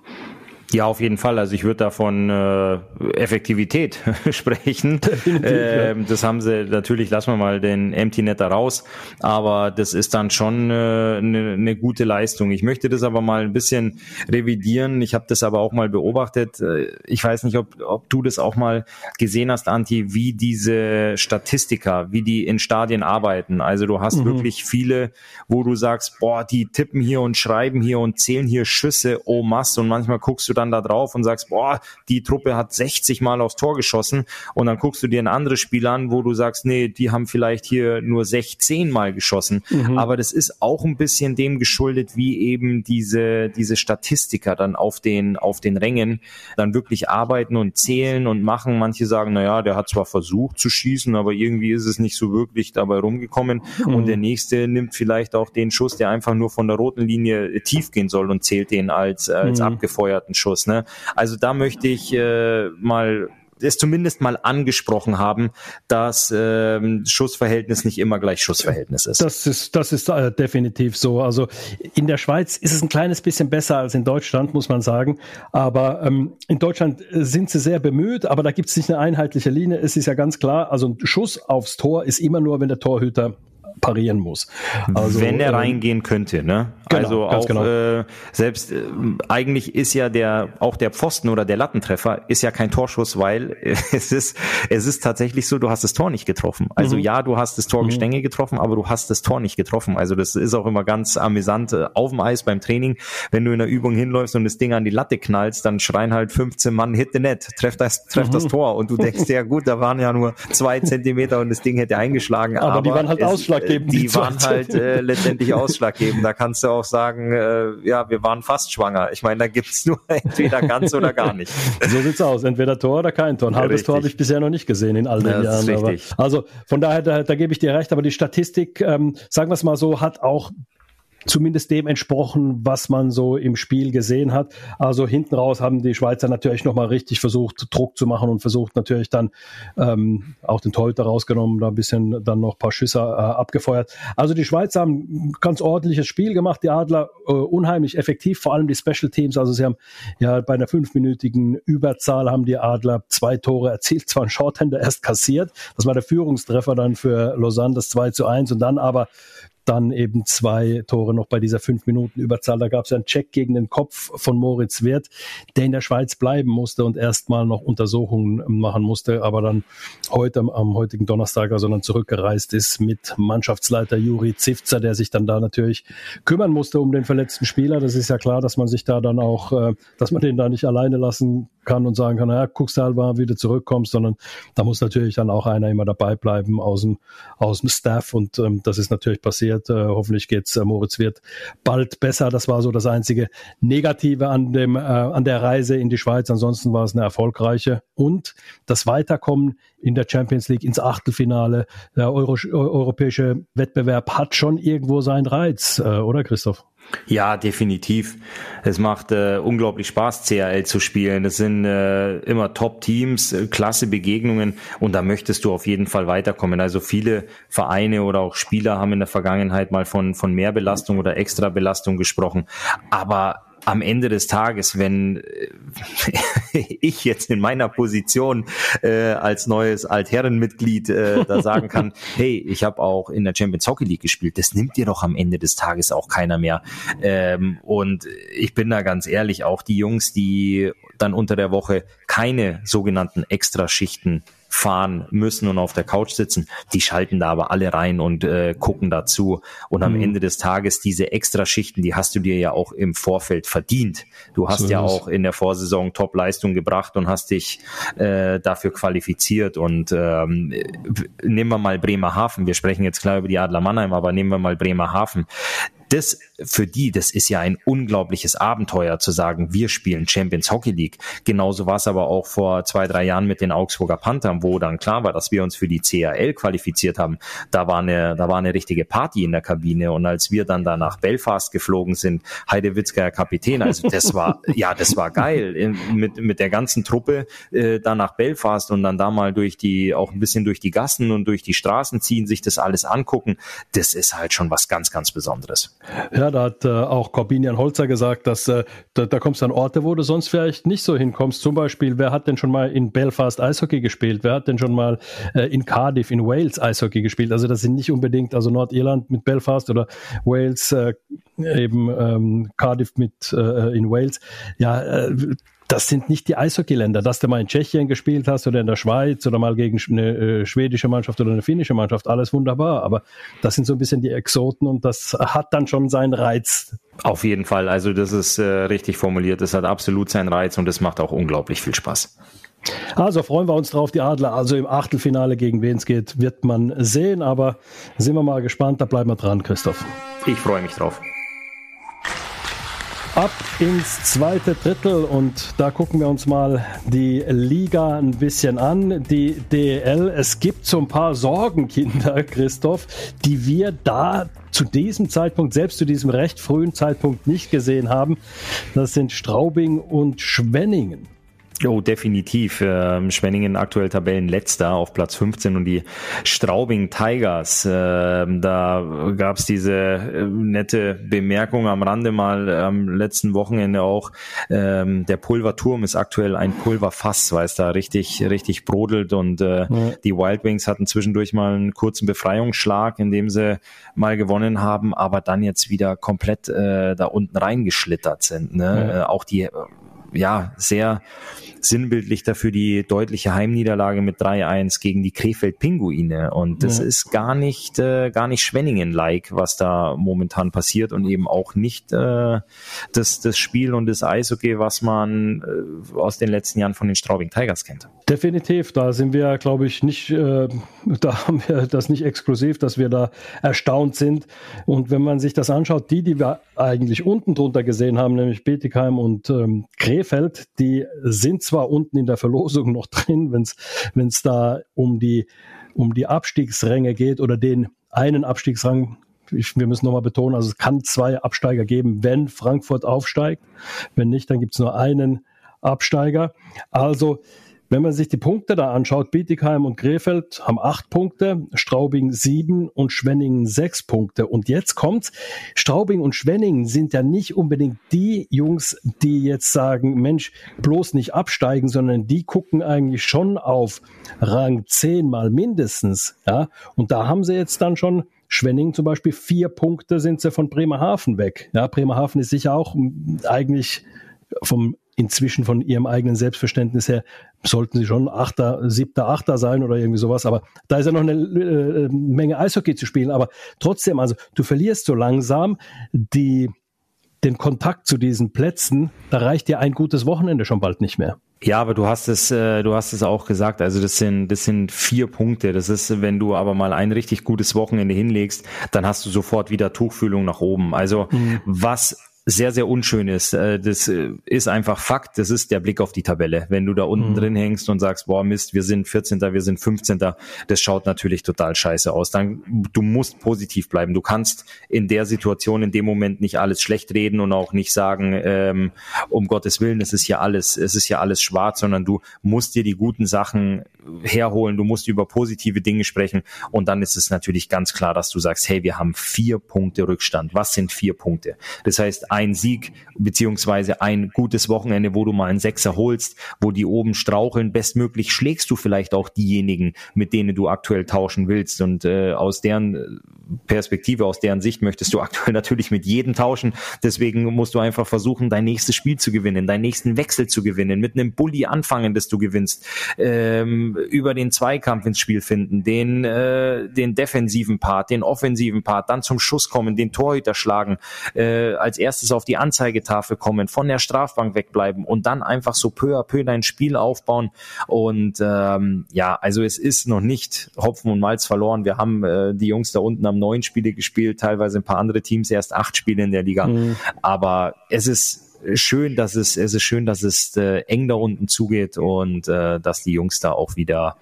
Ja, auf jeden Fall. Also ich würde da von äh, Effektivität sprechen. Äh, das haben sie natürlich, lassen wir mal den Empty Net da raus, aber das ist dann schon äh, eine, eine gute Leistung. Ich möchte das aber mal ein bisschen revidieren. Ich habe das aber auch mal beobachtet. Äh, ich weiß nicht, ob, ob du das auch mal gesehen hast, Anti, wie diese Statistiker, wie die in Stadien arbeiten. Also du hast mhm. wirklich viele, wo du sagst, boah, die tippen hier und schreiben hier und zählen hier Schüsse, oh Mass, und manchmal guckst du dann da drauf und sagst, boah, die Truppe hat 60 Mal aufs Tor geschossen und dann guckst du dir ein anderes Spiel an, wo du sagst, nee, die haben vielleicht hier nur 16 Mal geschossen. Mhm. Aber das ist auch ein bisschen dem geschuldet, wie eben diese, diese Statistiker dann auf den, auf den Rängen dann wirklich arbeiten und zählen und machen. Manche sagen, na ja, der hat zwar versucht zu schießen, aber irgendwie ist es nicht so wirklich dabei rumgekommen. Mhm. Und der nächste nimmt vielleicht auch den Schuss, der einfach nur von der roten Linie tief gehen soll und zählt den als, als mhm. abgefeuerten Schuss. Ne? Also da möchte ich äh, mal es zumindest mal angesprochen haben, dass ähm, Schussverhältnis nicht immer gleich Schussverhältnis ist. Das ist, das ist äh, definitiv so. Also in der Schweiz ist es ein kleines bisschen besser als in Deutschland, muss man sagen. Aber ähm, in Deutschland sind sie sehr bemüht, aber da gibt es nicht eine einheitliche Linie. Es ist ja ganz klar, also ein Schuss aufs Tor ist immer nur, wenn der Torhüter parieren muss. Also, Wenn er ähm, reingehen könnte, ne? Genau, also auch genau. äh, selbst äh, eigentlich ist ja der auch der Pfosten oder der Lattentreffer ist ja kein Torschuss, weil es ist es ist tatsächlich so, du hast das Tor nicht getroffen. Also mhm. ja, du hast das Torgestänge mhm. getroffen, aber du hast das Tor nicht getroffen. Also das ist auch immer ganz amüsant äh, auf dem Eis beim Training, wenn du in der Übung hinläufst und das Ding an die Latte knallst, dann schreien halt 15 Mann hit the net, treff das treff mhm. das Tor und du denkst ja gut, da waren ja nur zwei Zentimeter und das Ding hätte eingeschlagen. Aber, aber die waren halt ausschlaggebend ausschlaggebend. Die, die waren halt äh, letztendlich ausschlaggebend. Da kannst du auch sagen, äh, ja, wir waren fast schwanger. Ich meine, da gibt's nur entweder ganz oder gar nicht. So sieht's aus. Entweder Tor oder kein Tor. Ein halbes richtig. Tor habe ich bisher noch nicht gesehen in all den ja, Jahren. Aber, also von daher, da, da gebe ich dir recht. Aber die Statistik, ähm, sagen wir es mal so, hat auch zumindest dem entsprochen, was man so im Spiel gesehen hat. Also hinten raus haben die Schweizer natürlich nochmal richtig versucht, Druck zu machen und versucht natürlich dann ähm, auch den Torhüter rausgenommen, da ein bisschen dann noch ein paar Schüsse äh, abgefeuert. Also die Schweizer haben ganz ordentliches Spiel gemacht, die Adler äh, unheimlich effektiv, vor allem die Special Teams. Also sie haben ja bei einer fünfminütigen Überzahl haben die Adler zwei Tore erzielt, zwar ein Shorthander erst kassiert. Das war der Führungstreffer dann für Lausanne, das 2 zu 1 und dann aber dann eben zwei Tore noch bei dieser fünf Minuten Überzahl. Da gab es einen Check gegen den Kopf von Moritz Wirth, der in der Schweiz bleiben musste und erstmal noch Untersuchungen machen musste, aber dann heute am heutigen Donnerstag also dann zurückgereist ist mit Mannschaftsleiter Juri Zivzer, der sich dann da natürlich kümmern musste um den verletzten Spieler. Das ist ja klar, dass man sich da dann auch, äh, dass man den da nicht alleine lassen kann und sagen kann, naja, guckst halt mal, wie du zurückkommst, sondern da muss natürlich dann auch einer immer dabei bleiben aus dem, aus dem Staff und ähm, das ist natürlich passiert. Äh, hoffentlich geht's äh, Moritz wird bald besser. Das war so das einzige Negative an dem, äh, an der Reise in die Schweiz. Ansonsten war es eine erfolgreiche und das Weiterkommen in der Champions League ins Achtelfinale. Der Euro europäische Wettbewerb hat schon irgendwo seinen Reiz, äh, oder Christoph? Ja, definitiv. Es macht äh, unglaublich Spaß, CRL zu spielen. Es sind äh, immer Top-Teams, äh, klasse Begegnungen und da möchtest du auf jeden Fall weiterkommen. Also viele Vereine oder auch Spieler haben in der Vergangenheit mal von, von Mehrbelastung oder Extrabelastung gesprochen. Aber am Ende des Tages, wenn äh, ich jetzt in meiner Position äh, als neues Altherrenmitglied äh, da sagen kann, hey, ich habe auch in der Champions Hockey League gespielt, das nimmt dir doch am Ende des Tages auch keiner mehr. Ähm, und ich bin da ganz ehrlich, auch die Jungs, die dann unter der Woche keine sogenannten Extraschichten fahren müssen und auf der Couch sitzen, die schalten da aber alle rein und äh, gucken dazu. Und am mhm. Ende des Tages diese Extraschichten, die hast du dir ja auch im Vorfeld verdient. Du hast so ja auch in der Vorsaison Top-Leistung gebracht und hast dich äh, dafür qualifiziert. Und ähm, nehmen wir mal Bremerhaven. Wir sprechen jetzt klar über die Adler Mannheim, aber nehmen wir mal Bremerhaven das für die, das ist ja ein unglaubliches Abenteuer zu sagen, wir spielen Champions Hockey League. Genauso war es aber auch vor zwei, drei Jahren mit den Augsburger Panthern, wo dann klar war, dass wir uns für die CAL qualifiziert haben. Da war eine, da war eine richtige Party in der Kabine. Und als wir dann da nach Belfast geflogen sind, Heidewitzker Kapitän, also das war, ja, das war geil. Mit, mit der ganzen Truppe äh, da nach Belfast und dann da mal durch die, auch ein bisschen durch die Gassen und durch die Straßen ziehen, sich das alles angucken. Das ist halt schon was ganz, ganz Besonderes. Ja, da hat äh, auch Corbinian Holzer gesagt, dass äh, da, da kommst du an Orte, wo du sonst vielleicht nicht so hinkommst. Zum Beispiel, wer hat denn schon mal in Belfast Eishockey gespielt? Wer hat denn schon mal äh, in Cardiff, in Wales Eishockey gespielt? Also das sind nicht unbedingt, also Nordirland mit Belfast oder Wales, äh, eben ähm, Cardiff mit äh, in Wales. Ja, äh, das sind nicht die Eishockeyländer. Dass du mal in Tschechien gespielt hast oder in der Schweiz oder mal gegen eine äh, schwedische Mannschaft oder eine finnische Mannschaft, alles wunderbar. Aber das sind so ein bisschen die Exoten und das hat dann schon seinen Reiz. Auf jeden Fall. Also das ist äh, richtig formuliert. Das hat absolut seinen Reiz und es macht auch unglaublich viel Spaß. Also freuen wir uns drauf, die Adler. Also im Achtelfinale gegen wen es geht, wird man sehen. Aber sind wir mal gespannt. Da bleiben wir dran, Christoph. Ich freue mich drauf. Ab ins zweite Drittel und da gucken wir uns mal die Liga ein bisschen an, die DL. Es gibt so ein paar Sorgenkinder, Christoph, die wir da zu diesem Zeitpunkt, selbst zu diesem recht frühen Zeitpunkt nicht gesehen haben. Das sind Straubing und Schwenningen. Oh, definitiv. Ähm, Schwenningen aktuell Tabellenletzter auf Platz 15 und die Straubing Tigers. Ähm, da gab's diese äh, nette Bemerkung am Rande mal am letzten Wochenende auch. Ähm, der Pulverturm ist aktuell ein Pulverfass, weil es da richtig, richtig brodelt und äh, ja. die Wild Wings hatten zwischendurch mal einen kurzen Befreiungsschlag, in dem sie mal gewonnen haben, aber dann jetzt wieder komplett äh, da unten reingeschlittert sind. Ne? Ja. Äh, auch die ja, sehr sinnbildlich dafür die deutliche Heimniederlage mit 3-1 gegen die Krefeld-Pinguine. Und das ja. ist gar nicht, äh, gar nicht Schwenningen-like, was da momentan passiert und eben auch nicht äh, das, das Spiel und das Eishockey, was man äh, aus den letzten Jahren von den Straubing Tigers kennt. Definitiv, da sind wir, glaube ich, nicht, äh, da haben wir das nicht exklusiv, dass wir da erstaunt sind. Und wenn man sich das anschaut, die, die wir eigentlich unten drunter gesehen haben, nämlich Betigheim und ähm, Krefeld, die sind zwar unten in der Verlosung noch drin, wenn es da um die, um die Abstiegsränge geht oder den einen Abstiegsrang ich, wir müssen nochmal betonen, also es kann zwei Absteiger geben, wenn Frankfurt aufsteigt. Wenn nicht, dann gibt es nur einen Absteiger. Also wenn man sich die Punkte da anschaut, Bietigheim und Krefeld haben acht Punkte, Straubing sieben und Schwenningen sechs Punkte. Und jetzt kommt's, Straubing und Schwenningen sind ja nicht unbedingt die Jungs, die jetzt sagen, Mensch, bloß nicht absteigen, sondern die gucken eigentlich schon auf Rang zehn mal mindestens. Ja? Und da haben sie jetzt dann schon Schwenning zum Beispiel vier Punkte sind sie von Bremerhaven weg. Ja, Bremerhaven ist sicher auch eigentlich vom inzwischen von ihrem eigenen Selbstverständnis her sollten sie schon Achter, Siebter, Achter sein oder irgendwie sowas. Aber da ist ja noch eine äh, Menge Eishockey zu spielen. Aber trotzdem, also du verlierst so langsam die, den Kontakt zu diesen Plätzen. Da reicht dir ein gutes Wochenende schon bald nicht mehr. Ja, aber du hast es, äh, du hast es auch gesagt. Also das sind, das sind vier Punkte. Das ist, wenn du aber mal ein richtig gutes Wochenende hinlegst, dann hast du sofort wieder Tuchfühlung nach oben. Also mhm. was sehr, sehr unschön ist. Äh, das äh, ist einfach Fakt. Das ist der Blick auf die Tabelle. Wenn du da unten mhm. drin hängst und sagst, boah, Mist, wir sind 14., wir sind 15., das schaut natürlich total scheiße aus. Dann, du musst positiv bleiben. Du kannst in der Situation, in dem Moment nicht alles schlecht reden und auch nicht sagen, ähm, um Gottes Willen, es ist ja alles, es ist ja alles schwarz, sondern du musst dir die guten Sachen herholen. Du musst über positive Dinge sprechen. Und dann ist es natürlich ganz klar, dass du sagst, hey, wir haben vier Punkte Rückstand. Was sind vier Punkte? Das heißt, ein Sieg beziehungsweise ein gutes Wochenende, wo du mal einen Sechser holst, wo die oben straucheln, bestmöglich schlägst du vielleicht auch diejenigen, mit denen du aktuell tauschen willst. Und äh, aus deren Perspektive, aus deren Sicht möchtest du aktuell natürlich mit jedem tauschen. Deswegen musst du einfach versuchen, dein nächstes Spiel zu gewinnen, deinen nächsten Wechsel zu gewinnen, mit einem Bully anfangen, dass du gewinnst, ähm, über den Zweikampf ins Spiel finden, den, äh, den defensiven Part, den offensiven Part, dann zum Schuss kommen, den Torhüter schlagen, äh, als erstes erstes auf die Anzeigetafel kommen, von der Strafbank wegbleiben und dann einfach so peu à peu dein Spiel aufbauen. Und ähm, ja, also es ist noch nicht Hopfen und Malz verloren. Wir haben äh, die Jungs da unten am neun Spiele gespielt, teilweise ein paar andere Teams erst acht Spiele in der Liga. Mhm. Aber es ist schön, dass es, es ist schön, dass es äh, eng da unten zugeht und äh, dass die Jungs da auch wieder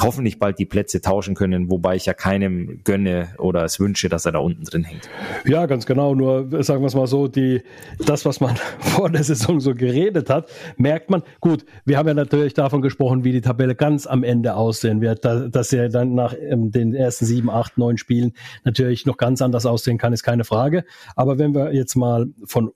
hoffentlich bald die Plätze tauschen können, wobei ich ja keinem gönne oder es wünsche, dass er da unten drin hängt. Ja, ganz genau. Nur sagen wir es mal so, die, das, was man vor der Saison so geredet hat, merkt man. Gut, wir haben ja natürlich davon gesprochen, wie die Tabelle ganz am Ende aussehen wird, dass er dann nach ähm, den ersten sieben, acht, neun Spielen natürlich noch ganz anders aussehen kann, ist keine Frage. Aber wenn wir jetzt mal von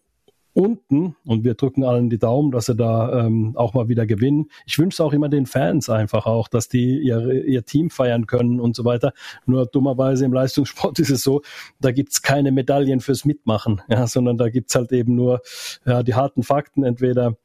unten und wir drücken allen die Daumen, dass sie da ähm, auch mal wieder gewinnen. Ich wünsche auch immer den Fans einfach auch, dass die ihr, ihr Team feiern können und so weiter. Nur dummerweise im Leistungssport ist es so, da gibt's keine Medaillen fürs Mitmachen, ja, sondern da gibt's halt eben nur ja, die harten Fakten, entweder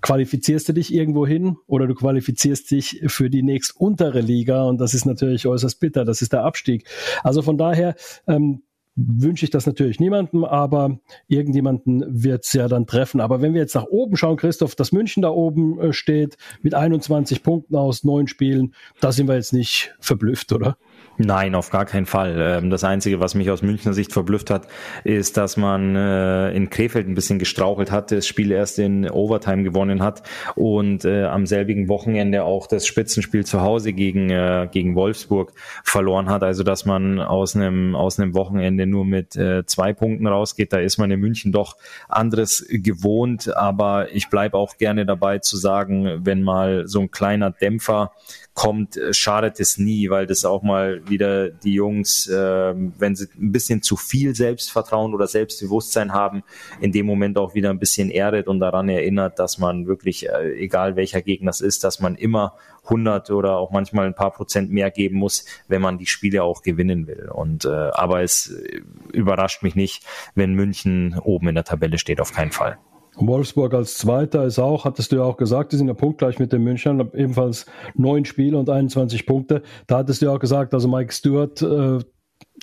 qualifizierst du dich irgendwo hin oder du qualifizierst dich für die nächst untere Liga und das ist natürlich äußerst bitter, das ist der Abstieg. Also von daher, ähm, wünsche ich das natürlich niemandem, aber irgendjemanden wird es ja dann treffen. Aber wenn wir jetzt nach oben schauen, Christoph, dass München da oben äh, steht mit 21 Punkten aus neun Spielen, da sind wir jetzt nicht verblüfft, oder? Nein, auf gar keinen Fall. Ähm, das Einzige, was mich aus Münchner Sicht verblüfft hat, ist, dass man äh, in Krefeld ein bisschen gestrauchelt hat, das Spiel erst in Overtime gewonnen hat und äh, am selbigen Wochenende auch das Spitzenspiel zu Hause gegen, äh, gegen Wolfsburg verloren hat. Also, dass man aus einem, aus einem Wochenende nur mit zwei Punkten rausgeht, da ist man in München doch anderes gewohnt. Aber ich bleibe auch gerne dabei zu sagen, wenn mal so ein kleiner Dämpfer kommt, äh, schadet es nie, weil das auch mal wieder die Jungs, äh, wenn sie ein bisschen zu viel Selbstvertrauen oder Selbstbewusstsein haben, in dem Moment auch wieder ein bisschen erdet und daran erinnert, dass man wirklich, äh, egal welcher Gegner es ist, dass man immer 100 oder auch manchmal ein paar Prozent mehr geben muss, wenn man die Spiele auch gewinnen will. Und äh, aber es äh, überrascht mich nicht, wenn München oben in der Tabelle steht, auf keinen Fall. Wolfsburg als Zweiter ist auch, hattest du ja auch gesagt, die sind ja punktgleich mit den Münchnern, ebenfalls neun Spiele und 21 Punkte. Da hattest du ja auch gesagt, also Mike Stewart äh,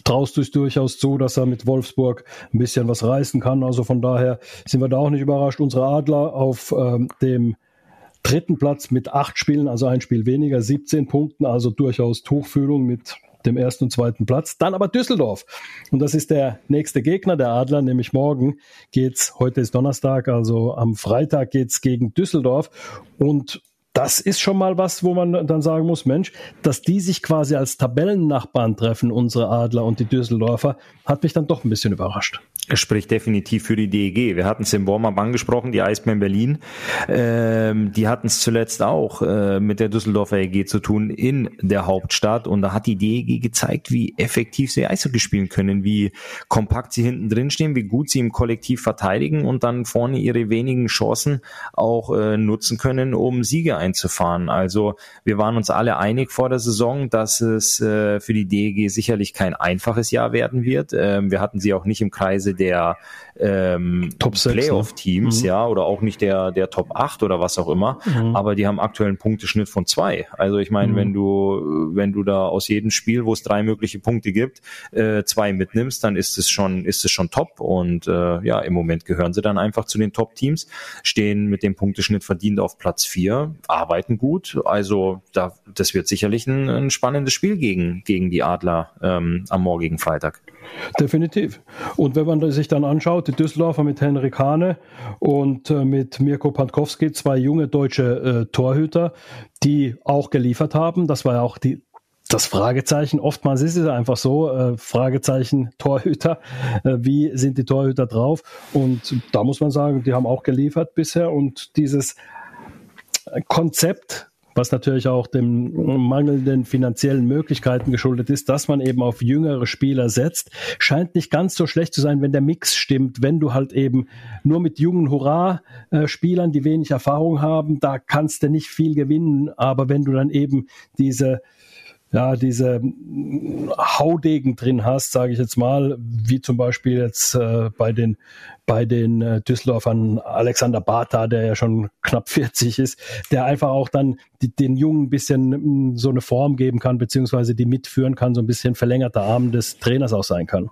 traust du es durchaus zu, dass er mit Wolfsburg ein bisschen was reißen kann. Also von daher sind wir da auch nicht überrascht. Unsere Adler auf ähm, dem dritten Platz mit acht Spielen, also ein Spiel weniger, 17 Punkten, also durchaus Tuchfühlung mit dem ersten und zweiten Platz. Dann aber Düsseldorf. Und das ist der nächste Gegner der Adler, nämlich morgen geht's, heute ist Donnerstag, also am Freitag geht's gegen Düsseldorf. Und das ist schon mal was, wo man dann sagen muss, Mensch, dass die sich quasi als Tabellennachbarn treffen, unsere Adler und die Düsseldorfer, hat mich dann doch ein bisschen überrascht. Spricht definitiv für die DEG. Wir hatten es im Warm-Up angesprochen, die Eisbären Berlin. Ähm, die hatten es zuletzt auch äh, mit der Düsseldorfer EG zu tun in der Hauptstadt. Und da hat die DEG gezeigt, wie effektiv sie Eishockey spielen können, wie kompakt sie hinten drin stehen, wie gut sie im Kollektiv verteidigen und dann vorne ihre wenigen Chancen auch äh, nutzen können, um Siege einzufahren. Also wir waren uns alle einig vor der Saison, dass es äh, für die DEG sicherlich kein einfaches Jahr werden wird. Ähm, wir hatten sie auch nicht im Kreise der ähm, Playoff-Teams, ne? mhm. ja, oder auch nicht der, der Top 8 oder was auch immer, mhm. aber die haben aktuell einen Punkteschnitt von zwei. Also ich meine, mhm. wenn du, wenn du da aus jedem Spiel, wo es drei mögliche Punkte gibt, äh, zwei mitnimmst, dann ist es schon, ist es schon top. Und äh, ja, im Moment gehören sie dann einfach zu den Top-Teams, stehen mit dem Punkteschnitt verdient auf Platz vier, arbeiten gut. Also da, das wird sicherlich ein, ein spannendes Spiel gegen, gegen die Adler ähm, am morgigen Freitag. Definitiv. Und wenn man sich dann anschaut, die Düsseldorfer mit Henrik Hane und äh, mit Mirko Pankowski, zwei junge deutsche äh, Torhüter, die auch geliefert haben. Das war ja auch die, das Fragezeichen. Oftmals ist es einfach so, äh, Fragezeichen Torhüter. Äh, wie sind die Torhüter drauf? Und da muss man sagen, die haben auch geliefert bisher und dieses Konzept was natürlich auch dem mangelnden finanziellen Möglichkeiten geschuldet ist, dass man eben auf jüngere Spieler setzt, scheint nicht ganz so schlecht zu sein, wenn der Mix stimmt, wenn du halt eben nur mit jungen Hurra-Spielern, die wenig Erfahrung haben, da kannst du nicht viel gewinnen, aber wenn du dann eben diese ja, diese Haudegen drin hast, sage ich jetzt mal, wie zum Beispiel jetzt äh, bei den bei den äh, Düsseldorfern Alexander Bata, der ja schon knapp 40 ist, der einfach auch dann die, den Jungen ein bisschen mh, mm, so eine Form geben kann, beziehungsweise die mitführen kann, so ein bisschen verlängerter Arm des Trainers auch sein kann.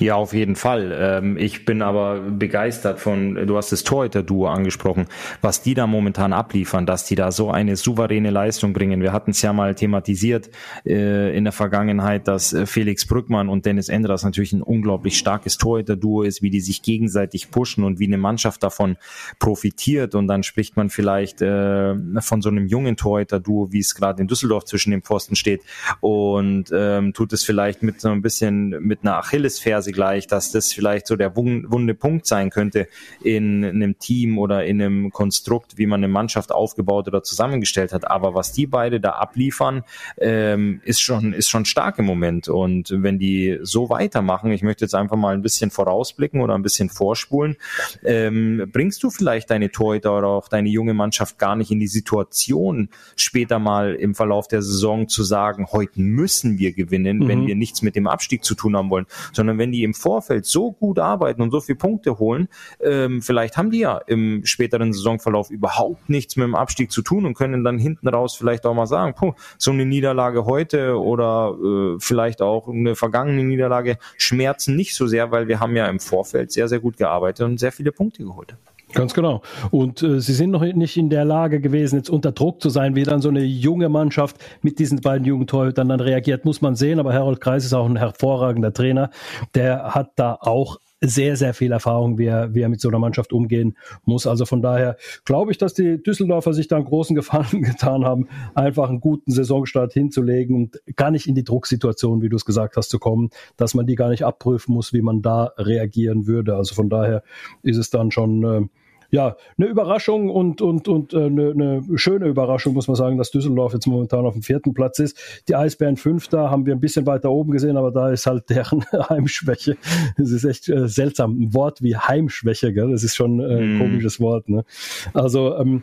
Ja, auf jeden Fall. Ähm, ich bin aber begeistert von, du hast das Torhüter-Duo angesprochen, was die da momentan abliefern, dass die da so eine souveräne Leistung bringen. Wir hatten es ja mal thematisiert äh, in der Vergangenheit, dass äh, Felix Brückmann und Dennis Endras natürlich ein unglaublich starkes Torhüter-Duo ist, wie die sich gegenseitig pushen und wie eine Mannschaft davon profitiert. Und dann spricht man vielleicht äh, von so einem jungen Torhüter-Duo, wie es gerade in Düsseldorf zwischen den Pfosten steht und ähm, tut es vielleicht mit so ein bisschen mit einer Achillesferse Weise gleich, dass das vielleicht so der wunde Punkt sein könnte in einem Team oder in einem Konstrukt, wie man eine Mannschaft aufgebaut oder zusammengestellt hat. Aber was die beide da abliefern, ähm, ist schon ist schon stark im Moment. Und wenn die so weitermachen, ich möchte jetzt einfach mal ein bisschen vorausblicken oder ein bisschen vorspulen, ähm, bringst du vielleicht deine Torhüter oder auch deine junge Mannschaft gar nicht in die Situation, später mal im Verlauf der Saison zu sagen, heute müssen wir gewinnen, mhm. wenn wir nichts mit dem Abstieg zu tun haben wollen, sondern wenn die die im Vorfeld so gut arbeiten und so viele Punkte holen, ähm, vielleicht haben die ja im späteren Saisonverlauf überhaupt nichts mit dem Abstieg zu tun und können dann hinten raus vielleicht auch mal sagen, puh, so eine Niederlage heute oder äh, vielleicht auch eine vergangene Niederlage schmerzen nicht so sehr, weil wir haben ja im Vorfeld sehr, sehr gut gearbeitet und sehr viele Punkte geholt. Ganz genau. Und äh, sie sind noch nicht in der Lage gewesen, jetzt unter Druck zu sein, wie dann so eine junge Mannschaft mit diesen beiden Jugendtorhütern dann reagiert, muss man sehen. Aber Harold Kreis ist auch ein hervorragender Trainer. Der hat da auch sehr, sehr viel Erfahrung, wie er, wie er mit so einer Mannschaft umgehen muss. Also von daher glaube ich, dass die Düsseldorfer sich da einen großen Gefallen getan haben, einfach einen guten Saisonstart hinzulegen und gar nicht in die Drucksituation, wie du es gesagt hast, zu kommen, dass man die gar nicht abprüfen muss, wie man da reagieren würde. Also von daher ist es dann schon äh, ja, eine Überraschung und, und, und äh, eine, eine schöne Überraschung, muss man sagen, dass Düsseldorf jetzt momentan auf dem vierten Platz ist. Die Eisbären Fünfter haben wir ein bisschen weiter oben gesehen, aber da ist halt deren Heimschwäche. Das ist echt äh, seltsam. Ein Wort wie Heimschwäche, gell? das ist schon äh, ein mm. komisches Wort. Ne? Also ähm,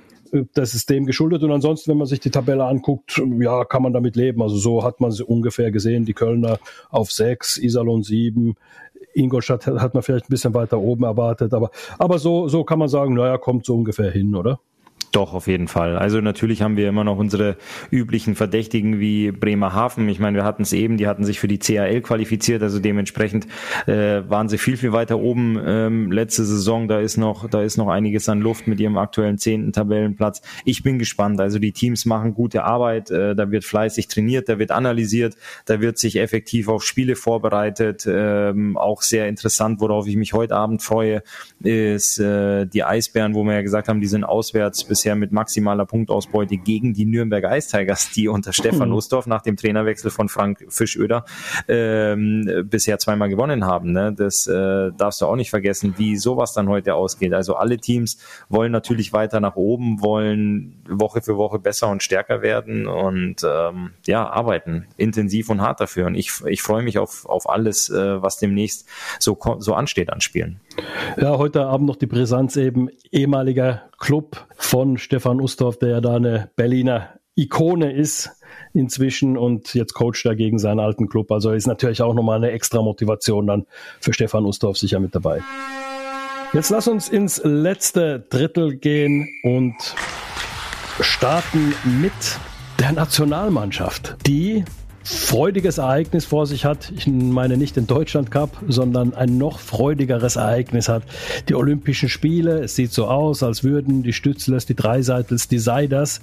das ist dem geschuldet. Und ansonsten, wenn man sich die Tabelle anguckt, ja, kann man damit leben. Also so hat man sie ungefähr gesehen. Die Kölner auf sechs, Iserlohn sieben, Ingolstadt hat man vielleicht ein bisschen weiter oben erwartet, aber, aber so, so kann man sagen, naja, kommt so ungefähr hin, oder? Doch, auf jeden Fall. Also natürlich haben wir immer noch unsere üblichen Verdächtigen wie Bremerhaven. Ich meine, wir hatten es eben, die hatten sich für die CAL qualifiziert, also dementsprechend äh, waren sie viel, viel weiter oben ähm, letzte Saison. Da ist noch, da ist noch einiges an Luft mit ihrem aktuellen zehnten Tabellenplatz. Ich bin gespannt. Also die Teams machen gute Arbeit, äh, da wird fleißig trainiert, da wird analysiert, da wird sich effektiv auf Spiele vorbereitet. Ähm, auch sehr interessant, worauf ich mich heute Abend freue, ist äh, die Eisbären, wo wir ja gesagt haben, die sind auswärts bis bisher mit maximaler Punktausbeute gegen die Nürnberger Ice Tigers, die unter Stefan Ustorf nach dem Trainerwechsel von Frank Fischöder ähm, bisher zweimal gewonnen haben. Ne? Das äh, darfst du auch nicht vergessen, wie sowas dann heute ausgeht. Also alle Teams wollen natürlich weiter nach oben, wollen Woche für Woche besser und stärker werden und ähm, ja, arbeiten intensiv und hart dafür. Und ich, ich freue mich auf, auf alles, äh, was demnächst so, so ansteht an Spielen. Ja, heute Abend noch die Brisanz eben ehemaliger Club von Stefan Ustorf, der ja da eine Berliner Ikone ist inzwischen und jetzt coacht er gegen seinen alten Club. Also ist natürlich auch nochmal eine extra Motivation dann für Stefan Ustorf sicher mit dabei. Jetzt lass uns ins letzte Drittel gehen und starten mit der Nationalmannschaft, die freudiges Ereignis vor sich hat. Ich meine nicht den Deutschland Cup, sondern ein noch freudigeres Ereignis hat. Die Olympischen Spiele. Es sieht so aus, als würden die Stützlers, die Dreiseitels, die Seiders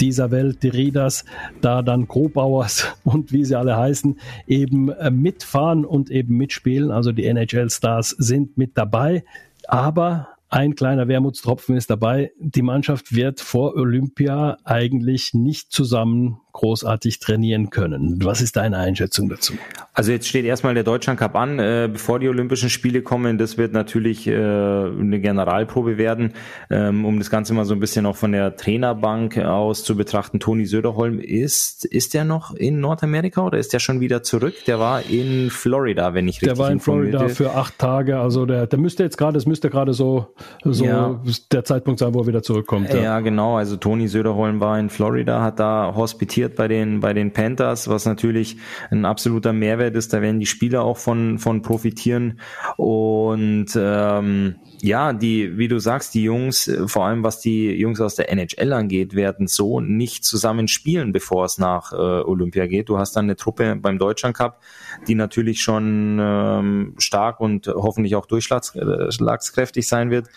dieser Welt, die Rieders, da dann Grobauers und wie sie alle heißen, eben äh, mitfahren und eben mitspielen. Also die NHL-Stars sind mit dabei. Aber ein kleiner Wermutstropfen ist dabei. Die Mannschaft wird vor Olympia eigentlich nicht zusammen großartig trainieren können. Was ist deine Einschätzung dazu? Also jetzt steht erstmal der Deutschland Cup an, äh, bevor die Olympischen Spiele kommen. Das wird natürlich äh, eine Generalprobe werden, ähm, um das Ganze mal so ein bisschen auch von der Trainerbank aus zu betrachten. Toni Söderholm ist, ist der noch in Nordamerika oder ist der schon wieder zurück? Der war in Florida, wenn ich richtig Der war in Florida für acht Tage. Also der, der müsste jetzt gerade, es müsste gerade so, so ja. der Zeitpunkt sein, wo er wieder zurückkommt. Ja, ja genau. Also Toni Söderholm war in Florida, hat da hospitiert investiert bei den, bei den Panthers, was natürlich ein absoluter Mehrwert ist. Da werden die Spieler auch von, von profitieren. Und ähm, ja, die, wie du sagst, die Jungs, vor allem was die Jungs aus der NHL angeht, werden so nicht zusammen spielen, bevor es nach äh, Olympia geht. Du hast dann eine Truppe beim Deutschland Cup, die natürlich schon ähm, stark und hoffentlich auch durchschlagskräftig sein wird.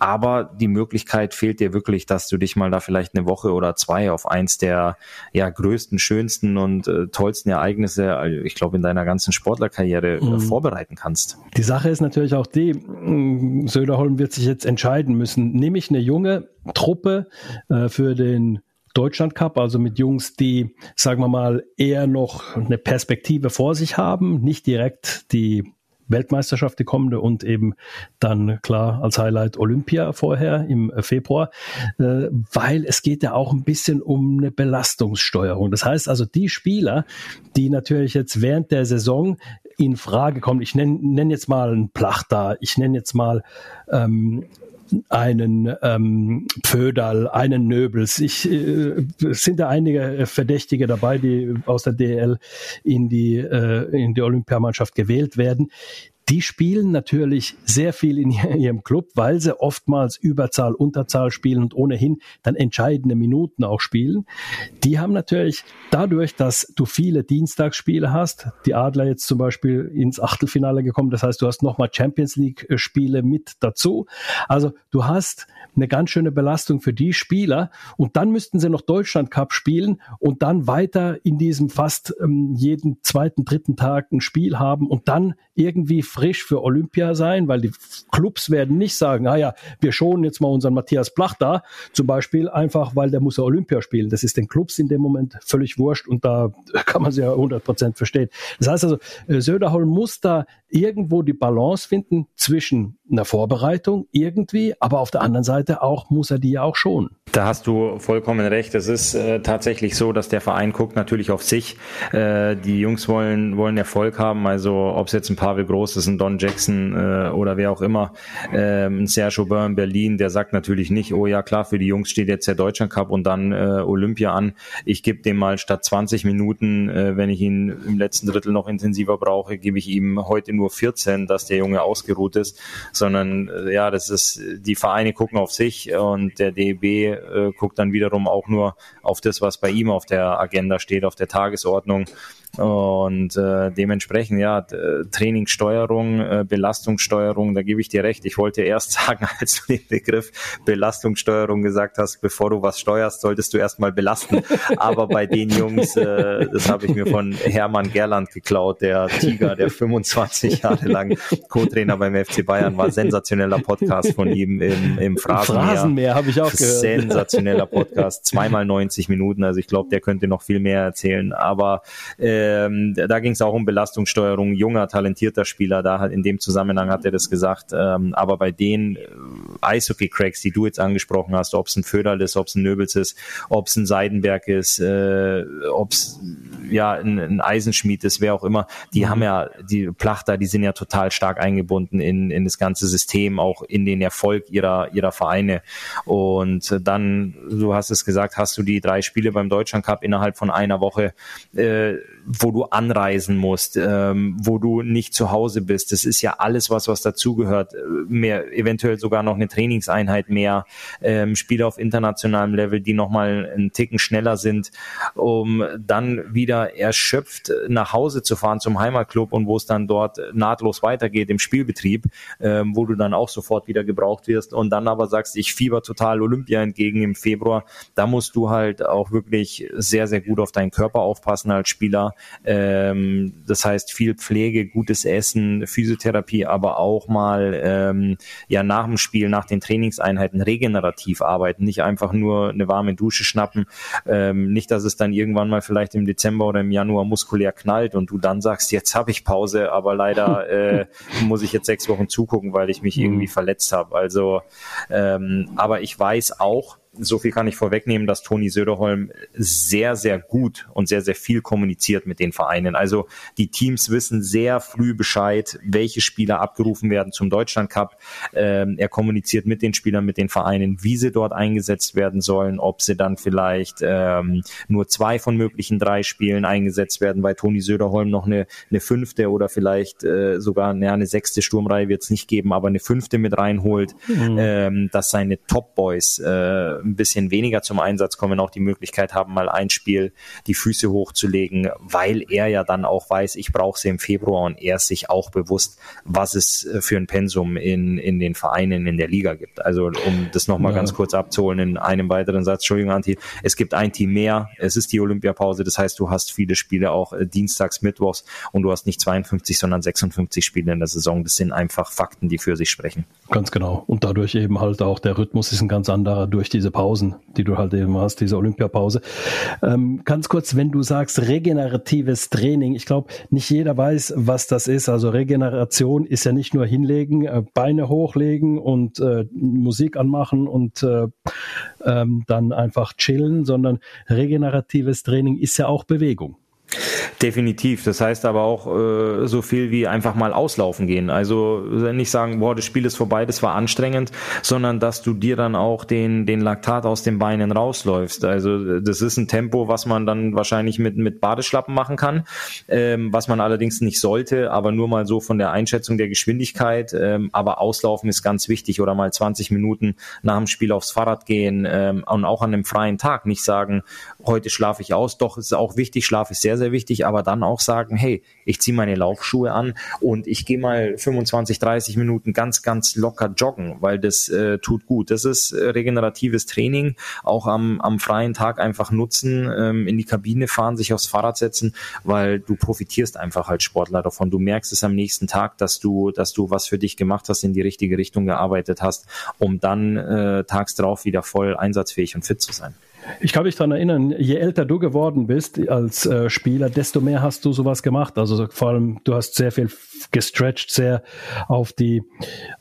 Aber die Möglichkeit fehlt dir wirklich, dass du dich mal da vielleicht eine Woche oder zwei auf eins der ja größten, schönsten und äh, tollsten Ereignisse, äh, ich glaube, in deiner ganzen Sportlerkarriere äh, mhm. vorbereiten kannst. Die Sache ist natürlich auch die, Söderholm wird sich jetzt entscheiden müssen. Nehme ich eine junge Truppe äh, für den Deutschland Cup, also mit Jungs, die, sagen wir mal, eher noch eine Perspektive vor sich haben, nicht direkt die Weltmeisterschaft, die kommende und eben dann klar als Highlight Olympia vorher im Februar, äh, weil es geht ja auch ein bisschen um eine Belastungssteuerung. Das heißt also, die Spieler, die natürlich jetzt während der Saison in Frage kommen, ich nenne nenn jetzt mal einen Plachter, ich nenne jetzt mal ähm, einen ähm, Pföderl, einen Nöbels. Ich, äh, sind da einige Verdächtige dabei, die aus der DL in die, äh, in die Olympiamannschaft gewählt werden. Die spielen natürlich sehr viel in ihrem Club, weil sie oftmals Überzahl, Unterzahl spielen und ohnehin dann entscheidende Minuten auch spielen. Die haben natürlich dadurch, dass du viele Dienstagsspiele hast, die Adler jetzt zum Beispiel ins Achtelfinale gekommen, das heißt, du hast nochmal Champions League Spiele mit dazu. Also du hast eine ganz schöne Belastung für die Spieler. Und dann müssten sie noch Deutschland Cup spielen und dann weiter in diesem fast ähm, jeden zweiten, dritten Tag ein Spiel haben und dann irgendwie frisch für Olympia sein, weil die Clubs werden nicht sagen, ah ja, wir schonen jetzt mal unseren Matthias Blach da, zum Beispiel einfach, weil der muss ja Olympia spielen. Das ist den Clubs in dem Moment völlig wurscht und da kann man sie ja 100 Prozent verstehen. Das heißt also, äh, Söderholm muss da irgendwo die Balance finden zwischen einer Vorbereitung irgendwie, aber auf der anderen Seite auch muss er die ja auch schonen. Da hast du vollkommen recht. Es ist äh, tatsächlich so, dass der Verein guckt natürlich auf sich. Äh, die Jungs wollen wollen Erfolg haben. Also ob es jetzt ein Pavel Groß ist, ein Don Jackson äh, oder wer auch immer, äh, ein Sergio Byrne Berlin, der sagt natürlich nicht, oh ja klar, für die Jungs steht jetzt der Deutschland Cup und dann äh, Olympia an. Ich gebe dem mal statt 20 Minuten, äh, wenn ich ihn im letzten Drittel noch intensiver brauche, gebe ich ihm heute nur 14, dass der Junge ausgeruht ist sondern äh, ja, das ist, die Vereine gucken auf sich und der DEB äh, guckt dann wiederum auch nur auf das, was bei ihm auf der Agenda steht, auf der Tagesordnung. Und äh, dementsprechend, ja, Trainingssteuerung, äh, Belastungssteuerung, da gebe ich dir recht. Ich wollte erst sagen, als du den Begriff Belastungssteuerung gesagt hast, bevor du was steuerst, solltest du erstmal belasten. Aber bei den Jungs, äh, das habe ich mir von Hermann Gerland geklaut, der Tiger, der 25 Jahre lang Co-Trainer beim FC Bayern war. Sensationeller Podcast von ihm im, im Phrasenmeer. Phrasenmeer habe ich auch gehört. Sensationeller Podcast, zweimal 90 Minuten. Also ich glaube, der könnte noch viel mehr erzählen. Aber äh, ähm, da ging es auch um Belastungssteuerung, junger, talentierter Spieler, da halt in dem Zusammenhang hat er das gesagt. Ähm, aber bei den äh, Eishockey-Cracks, die du jetzt angesprochen hast, ob es ein Föderl ist, ob es ein Nöbels ist, ob es ein Seidenberg ist, äh, ob es ja ein, ein, Eisenschmied ist, wer auch immer, die mhm. haben ja, die Plachter, die sind ja total stark eingebunden in, in das ganze System, auch in den Erfolg ihrer, ihrer Vereine. Und dann, du hast es gesagt, hast du die drei Spiele beim Deutschland Cup innerhalb von einer Woche. Äh, wo du anreisen musst, ähm, wo du nicht zu Hause bist. Das ist ja alles was, was dazugehört. Mehr, eventuell sogar noch eine Trainingseinheit mehr, ähm, Spiele auf internationalem Level, die nochmal einen Ticken schneller sind, um dann wieder erschöpft nach Hause zu fahren zum Heimatclub und wo es dann dort nahtlos weitergeht im Spielbetrieb, ähm, wo du dann auch sofort wieder gebraucht wirst und dann aber sagst, ich fieber total Olympia entgegen im Februar. Da musst du halt auch wirklich sehr, sehr gut auf deinen Körper aufpassen als Spieler ähm, das heißt viel Pflege, gutes Essen, Physiotherapie, aber auch mal ähm, ja nach dem Spiel, nach den Trainingseinheiten regenerativ arbeiten, nicht einfach nur eine warme Dusche schnappen, ähm, nicht, dass es dann irgendwann mal vielleicht im Dezember oder im Januar muskulär knallt und du dann sagst, jetzt habe ich Pause, aber leider äh, muss ich jetzt sechs Wochen zugucken, weil ich mich mhm. irgendwie verletzt habe. Also, ähm, aber ich weiß auch, so viel kann ich vorwegnehmen, dass Toni Söderholm sehr, sehr gut und sehr, sehr viel kommuniziert mit den Vereinen. Also die Teams wissen sehr früh Bescheid, welche Spieler abgerufen werden zum Deutschland Cup. Ähm, er kommuniziert mit den Spielern, mit den Vereinen, wie sie dort eingesetzt werden sollen, ob sie dann vielleicht ähm, nur zwei von möglichen drei Spielen eingesetzt werden, weil Toni Söderholm noch eine, eine fünfte oder vielleicht äh, sogar ja, eine sechste Sturmreihe wird es nicht geben, aber eine fünfte mit reinholt, mhm. ähm, dass seine Top Boys äh, ein bisschen weniger zum Einsatz kommen, auch die Möglichkeit haben, mal ein Spiel die Füße hochzulegen, weil er ja dann auch weiß, ich brauche sie im Februar und er ist sich auch bewusst, was es äh, für ein Pensum in, in den Vereinen in der Liga gibt. Also um das nochmal ja. ganz kurz abzuholen in einem weiteren Satz, Entschuldigung, Anti, es gibt ein Team mehr, es ist die Olympiapause, das heißt, du hast viele Spiele auch äh, dienstags, mittwochs und du hast nicht 52, sondern 56 Spiele in der Saison. Das sind einfach Fakten, die für sich sprechen. Ganz genau. Und dadurch eben halt auch der Rhythmus ist ein ganz anderer durch diese Pausen, die du halt eben hast, diese Olympiapause. Ähm, ganz kurz, wenn du sagst regeneratives Training, ich glaube, nicht jeder weiß, was das ist. Also Regeneration ist ja nicht nur hinlegen, äh, Beine hochlegen und äh, Musik anmachen und äh, ähm, dann einfach chillen, sondern regeneratives Training ist ja auch Bewegung. Definitiv. Das heißt aber auch äh, so viel wie einfach mal auslaufen gehen. Also nicht sagen, boah, das Spiel ist vorbei, das war anstrengend, sondern dass du dir dann auch den, den Laktat aus den Beinen rausläufst. Also das ist ein Tempo, was man dann wahrscheinlich mit, mit Badeschlappen machen kann, ähm, was man allerdings nicht sollte, aber nur mal so von der Einschätzung der Geschwindigkeit. Ähm, aber auslaufen ist ganz wichtig oder mal 20 Minuten nach dem Spiel aufs Fahrrad gehen ähm, und auch an einem freien Tag nicht sagen, heute schlafe ich aus. Doch, ist auch wichtig, Schlaf ist sehr, sehr wichtig, aber dann auch sagen, hey, ich ziehe meine Laufschuhe an und ich gehe mal 25, 30 Minuten ganz, ganz locker joggen, weil das äh, tut gut. Das ist äh, regeneratives Training, auch am, am freien Tag einfach nutzen, ähm, in die Kabine fahren, sich aufs Fahrrad setzen, weil du profitierst einfach als Sportler davon. Du merkst es am nächsten Tag, dass du, dass du was für dich gemacht hast, in die richtige Richtung gearbeitet hast, um dann äh, tags drauf wieder voll einsatzfähig und fit zu sein. Ich kann mich daran erinnern, je älter du geworden bist als äh, Spieler, desto mehr hast du sowas gemacht. Also vor allem, du hast sehr viel gestretched, sehr auf die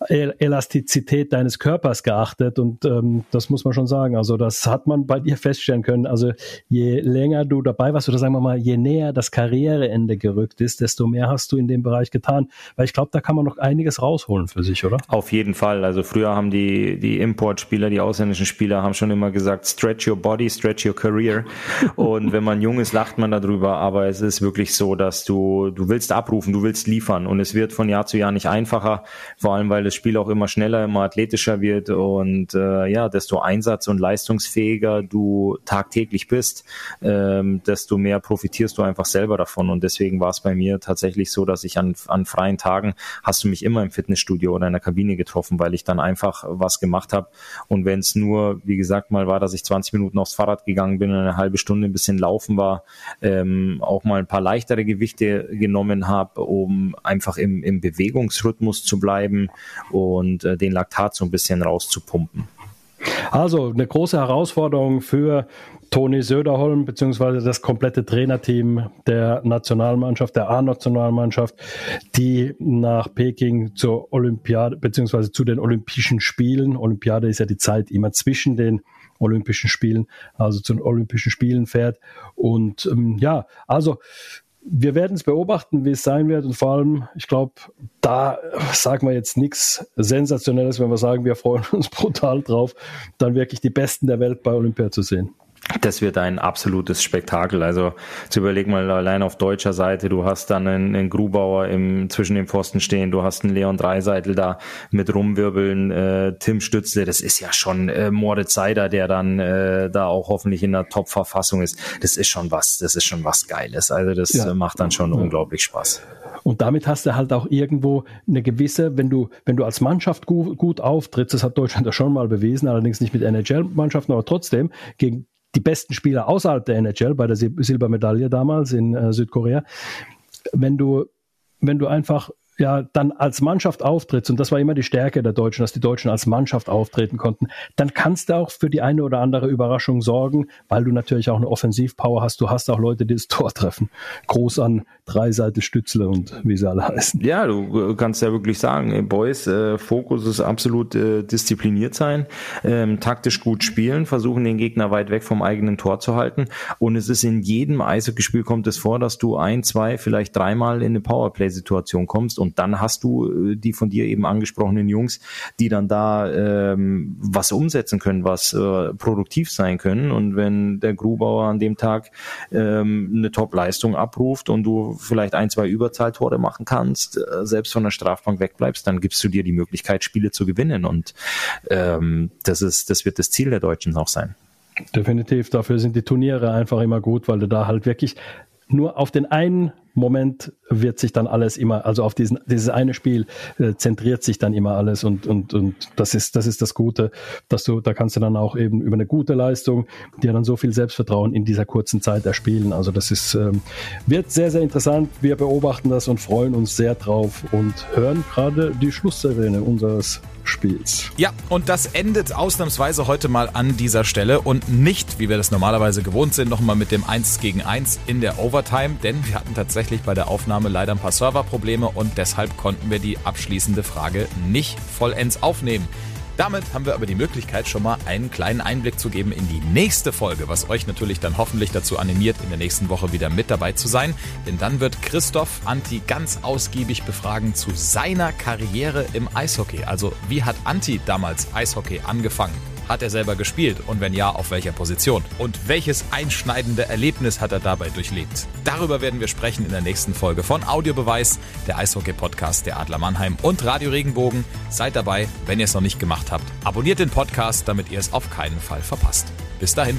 Elastizität deines Körpers geachtet und ähm, das muss man schon sagen. Also das hat man bei dir feststellen können. Also je länger du dabei warst oder sagen wir mal, je näher das Karriereende gerückt ist, desto mehr hast du in dem Bereich getan. Weil ich glaube, da kann man noch einiges rausholen für sich, oder? Auf jeden Fall. Also früher haben die, die Importspieler, die ausländischen Spieler haben schon immer gesagt, stretch your body, stretch your career. Und wenn man jung ist, lacht man darüber. Aber es ist wirklich so, dass du, du willst abrufen, du willst liefern und es wird von Jahr zu Jahr nicht einfacher, vor allem weil das Spiel auch immer schneller, immer athletischer wird und äh, ja, desto einsatz- und leistungsfähiger du tagtäglich bist, ähm, desto mehr profitierst du einfach selber davon und deswegen war es bei mir tatsächlich so, dass ich an, an freien Tagen hast du mich immer im Fitnessstudio oder in der Kabine getroffen, weil ich dann einfach was gemacht habe und wenn es nur, wie gesagt, mal war, dass ich 20 Minuten aufs Fahrrad gegangen bin und eine halbe Stunde ein bisschen laufen war, ähm, auch mal ein paar leichtere Gewichte genommen habe, um einfach im, im Bewegungsrhythmus zu bleiben und äh, den Laktat so ein bisschen rauszupumpen. Also eine große Herausforderung für Toni Söderholm beziehungsweise das komplette Trainerteam der Nationalmannschaft, der A-Nationalmannschaft, die nach Peking zur Olympiade beziehungsweise zu den Olympischen Spielen, Olympiade ist ja die Zeit immer zwischen den Olympischen Spielen, also zu den Olympischen Spielen fährt. Und ähm, ja, also wir werden es beobachten, wie es sein wird. Und vor allem, ich glaube, da sagen wir jetzt nichts Sensationelles, wenn wir sagen, wir freuen uns brutal drauf, dann wirklich die Besten der Welt bei Olympia zu sehen das wird ein absolutes Spektakel. Also zu überleg mal allein auf deutscher Seite, du hast dann einen, einen Grubauer im, zwischen den Pfosten stehen, du hast einen Leon Dreiseitel da mit rumwirbeln, äh, Tim Stützle, das ist ja schon äh, Moritz Seider, der dann äh, da auch hoffentlich in der Top-Verfassung ist. Das ist schon was, das ist schon was Geiles. Also das ja. macht dann schon ja. unglaublich Spaß. Und damit hast du halt auch irgendwo eine gewisse, wenn du, wenn du als Mannschaft gut, gut auftrittst, das hat Deutschland ja schon mal bewiesen, allerdings nicht mit NHL-Mannschaften, aber trotzdem gegen die besten Spieler außerhalb der NHL bei der Silbermedaille damals in äh, Südkorea. Wenn du, wenn du einfach ja dann als Mannschaft auftrittst, und das war immer die Stärke der Deutschen, dass die Deutschen als Mannschaft auftreten konnten, dann kannst du auch für die eine oder andere Überraschung sorgen, weil du natürlich auch eine Offensivpower hast. Du hast auch Leute, die das Tor treffen. Groß an Dreiseitel Stützle und wie sie alle heißen. Ja, du kannst ja wirklich sagen, Boys, äh, Fokus ist absolut äh, diszipliniert sein, ähm, taktisch gut spielen, versuchen den Gegner weit weg vom eigenen Tor zu halten. Und es ist in jedem Eishockeyspiel kommt es vor, dass du ein, zwei, vielleicht dreimal in eine Powerplay-Situation kommst und dann hast du äh, die von dir eben angesprochenen Jungs, die dann da ähm, was umsetzen können, was äh, produktiv sein können. Und wenn der Grubauer an dem Tag ähm, eine Top-Leistung abruft und du vielleicht ein, zwei Überzahltore machen kannst, äh, selbst von der Strafbank wegbleibst, dann gibst du dir die Möglichkeit, Spiele zu gewinnen. Und ähm, das ist, das wird das Ziel der Deutschen auch sein. Definitiv. Dafür sind die Turniere einfach immer gut, weil du da halt wirklich nur auf den einen Moment wird sich dann alles immer, also auf diesen, dieses eine Spiel äh, zentriert sich dann immer alles und, und, und das ist, das ist das Gute, dass du, da kannst du dann auch eben über eine gute Leistung dir dann so viel Selbstvertrauen in dieser kurzen Zeit erspielen. Also das ist, ähm, wird sehr, sehr interessant. Wir beobachten das und freuen uns sehr drauf und hören gerade die Schlusssirene unseres Spiels. Ja, und das endet ausnahmsweise heute mal an dieser Stelle und nicht, wie wir das normalerweise gewohnt sind, nochmal mit dem 1 gegen 1 in der Overtime, denn wir hatten tatsächlich bei der Aufnahme leider ein paar Serverprobleme und deshalb konnten wir die abschließende Frage nicht vollends aufnehmen. Damit haben wir aber die Möglichkeit, schon mal einen kleinen Einblick zu geben in die nächste Folge, was euch natürlich dann hoffentlich dazu animiert, in der nächsten Woche wieder mit dabei zu sein. Denn dann wird Christoph Anti ganz ausgiebig befragen zu seiner Karriere im Eishockey. Also wie hat Anti damals Eishockey angefangen? Hat er selber gespielt und wenn ja, auf welcher Position? Und welches einschneidende Erlebnis hat er dabei durchlebt? Darüber werden wir sprechen in der nächsten Folge von Audiobeweis, der Eishockey-Podcast der Adler Mannheim und Radio Regenbogen. Seid dabei, wenn ihr es noch nicht gemacht habt. Abonniert den Podcast, damit ihr es auf keinen Fall verpasst. Bis dahin.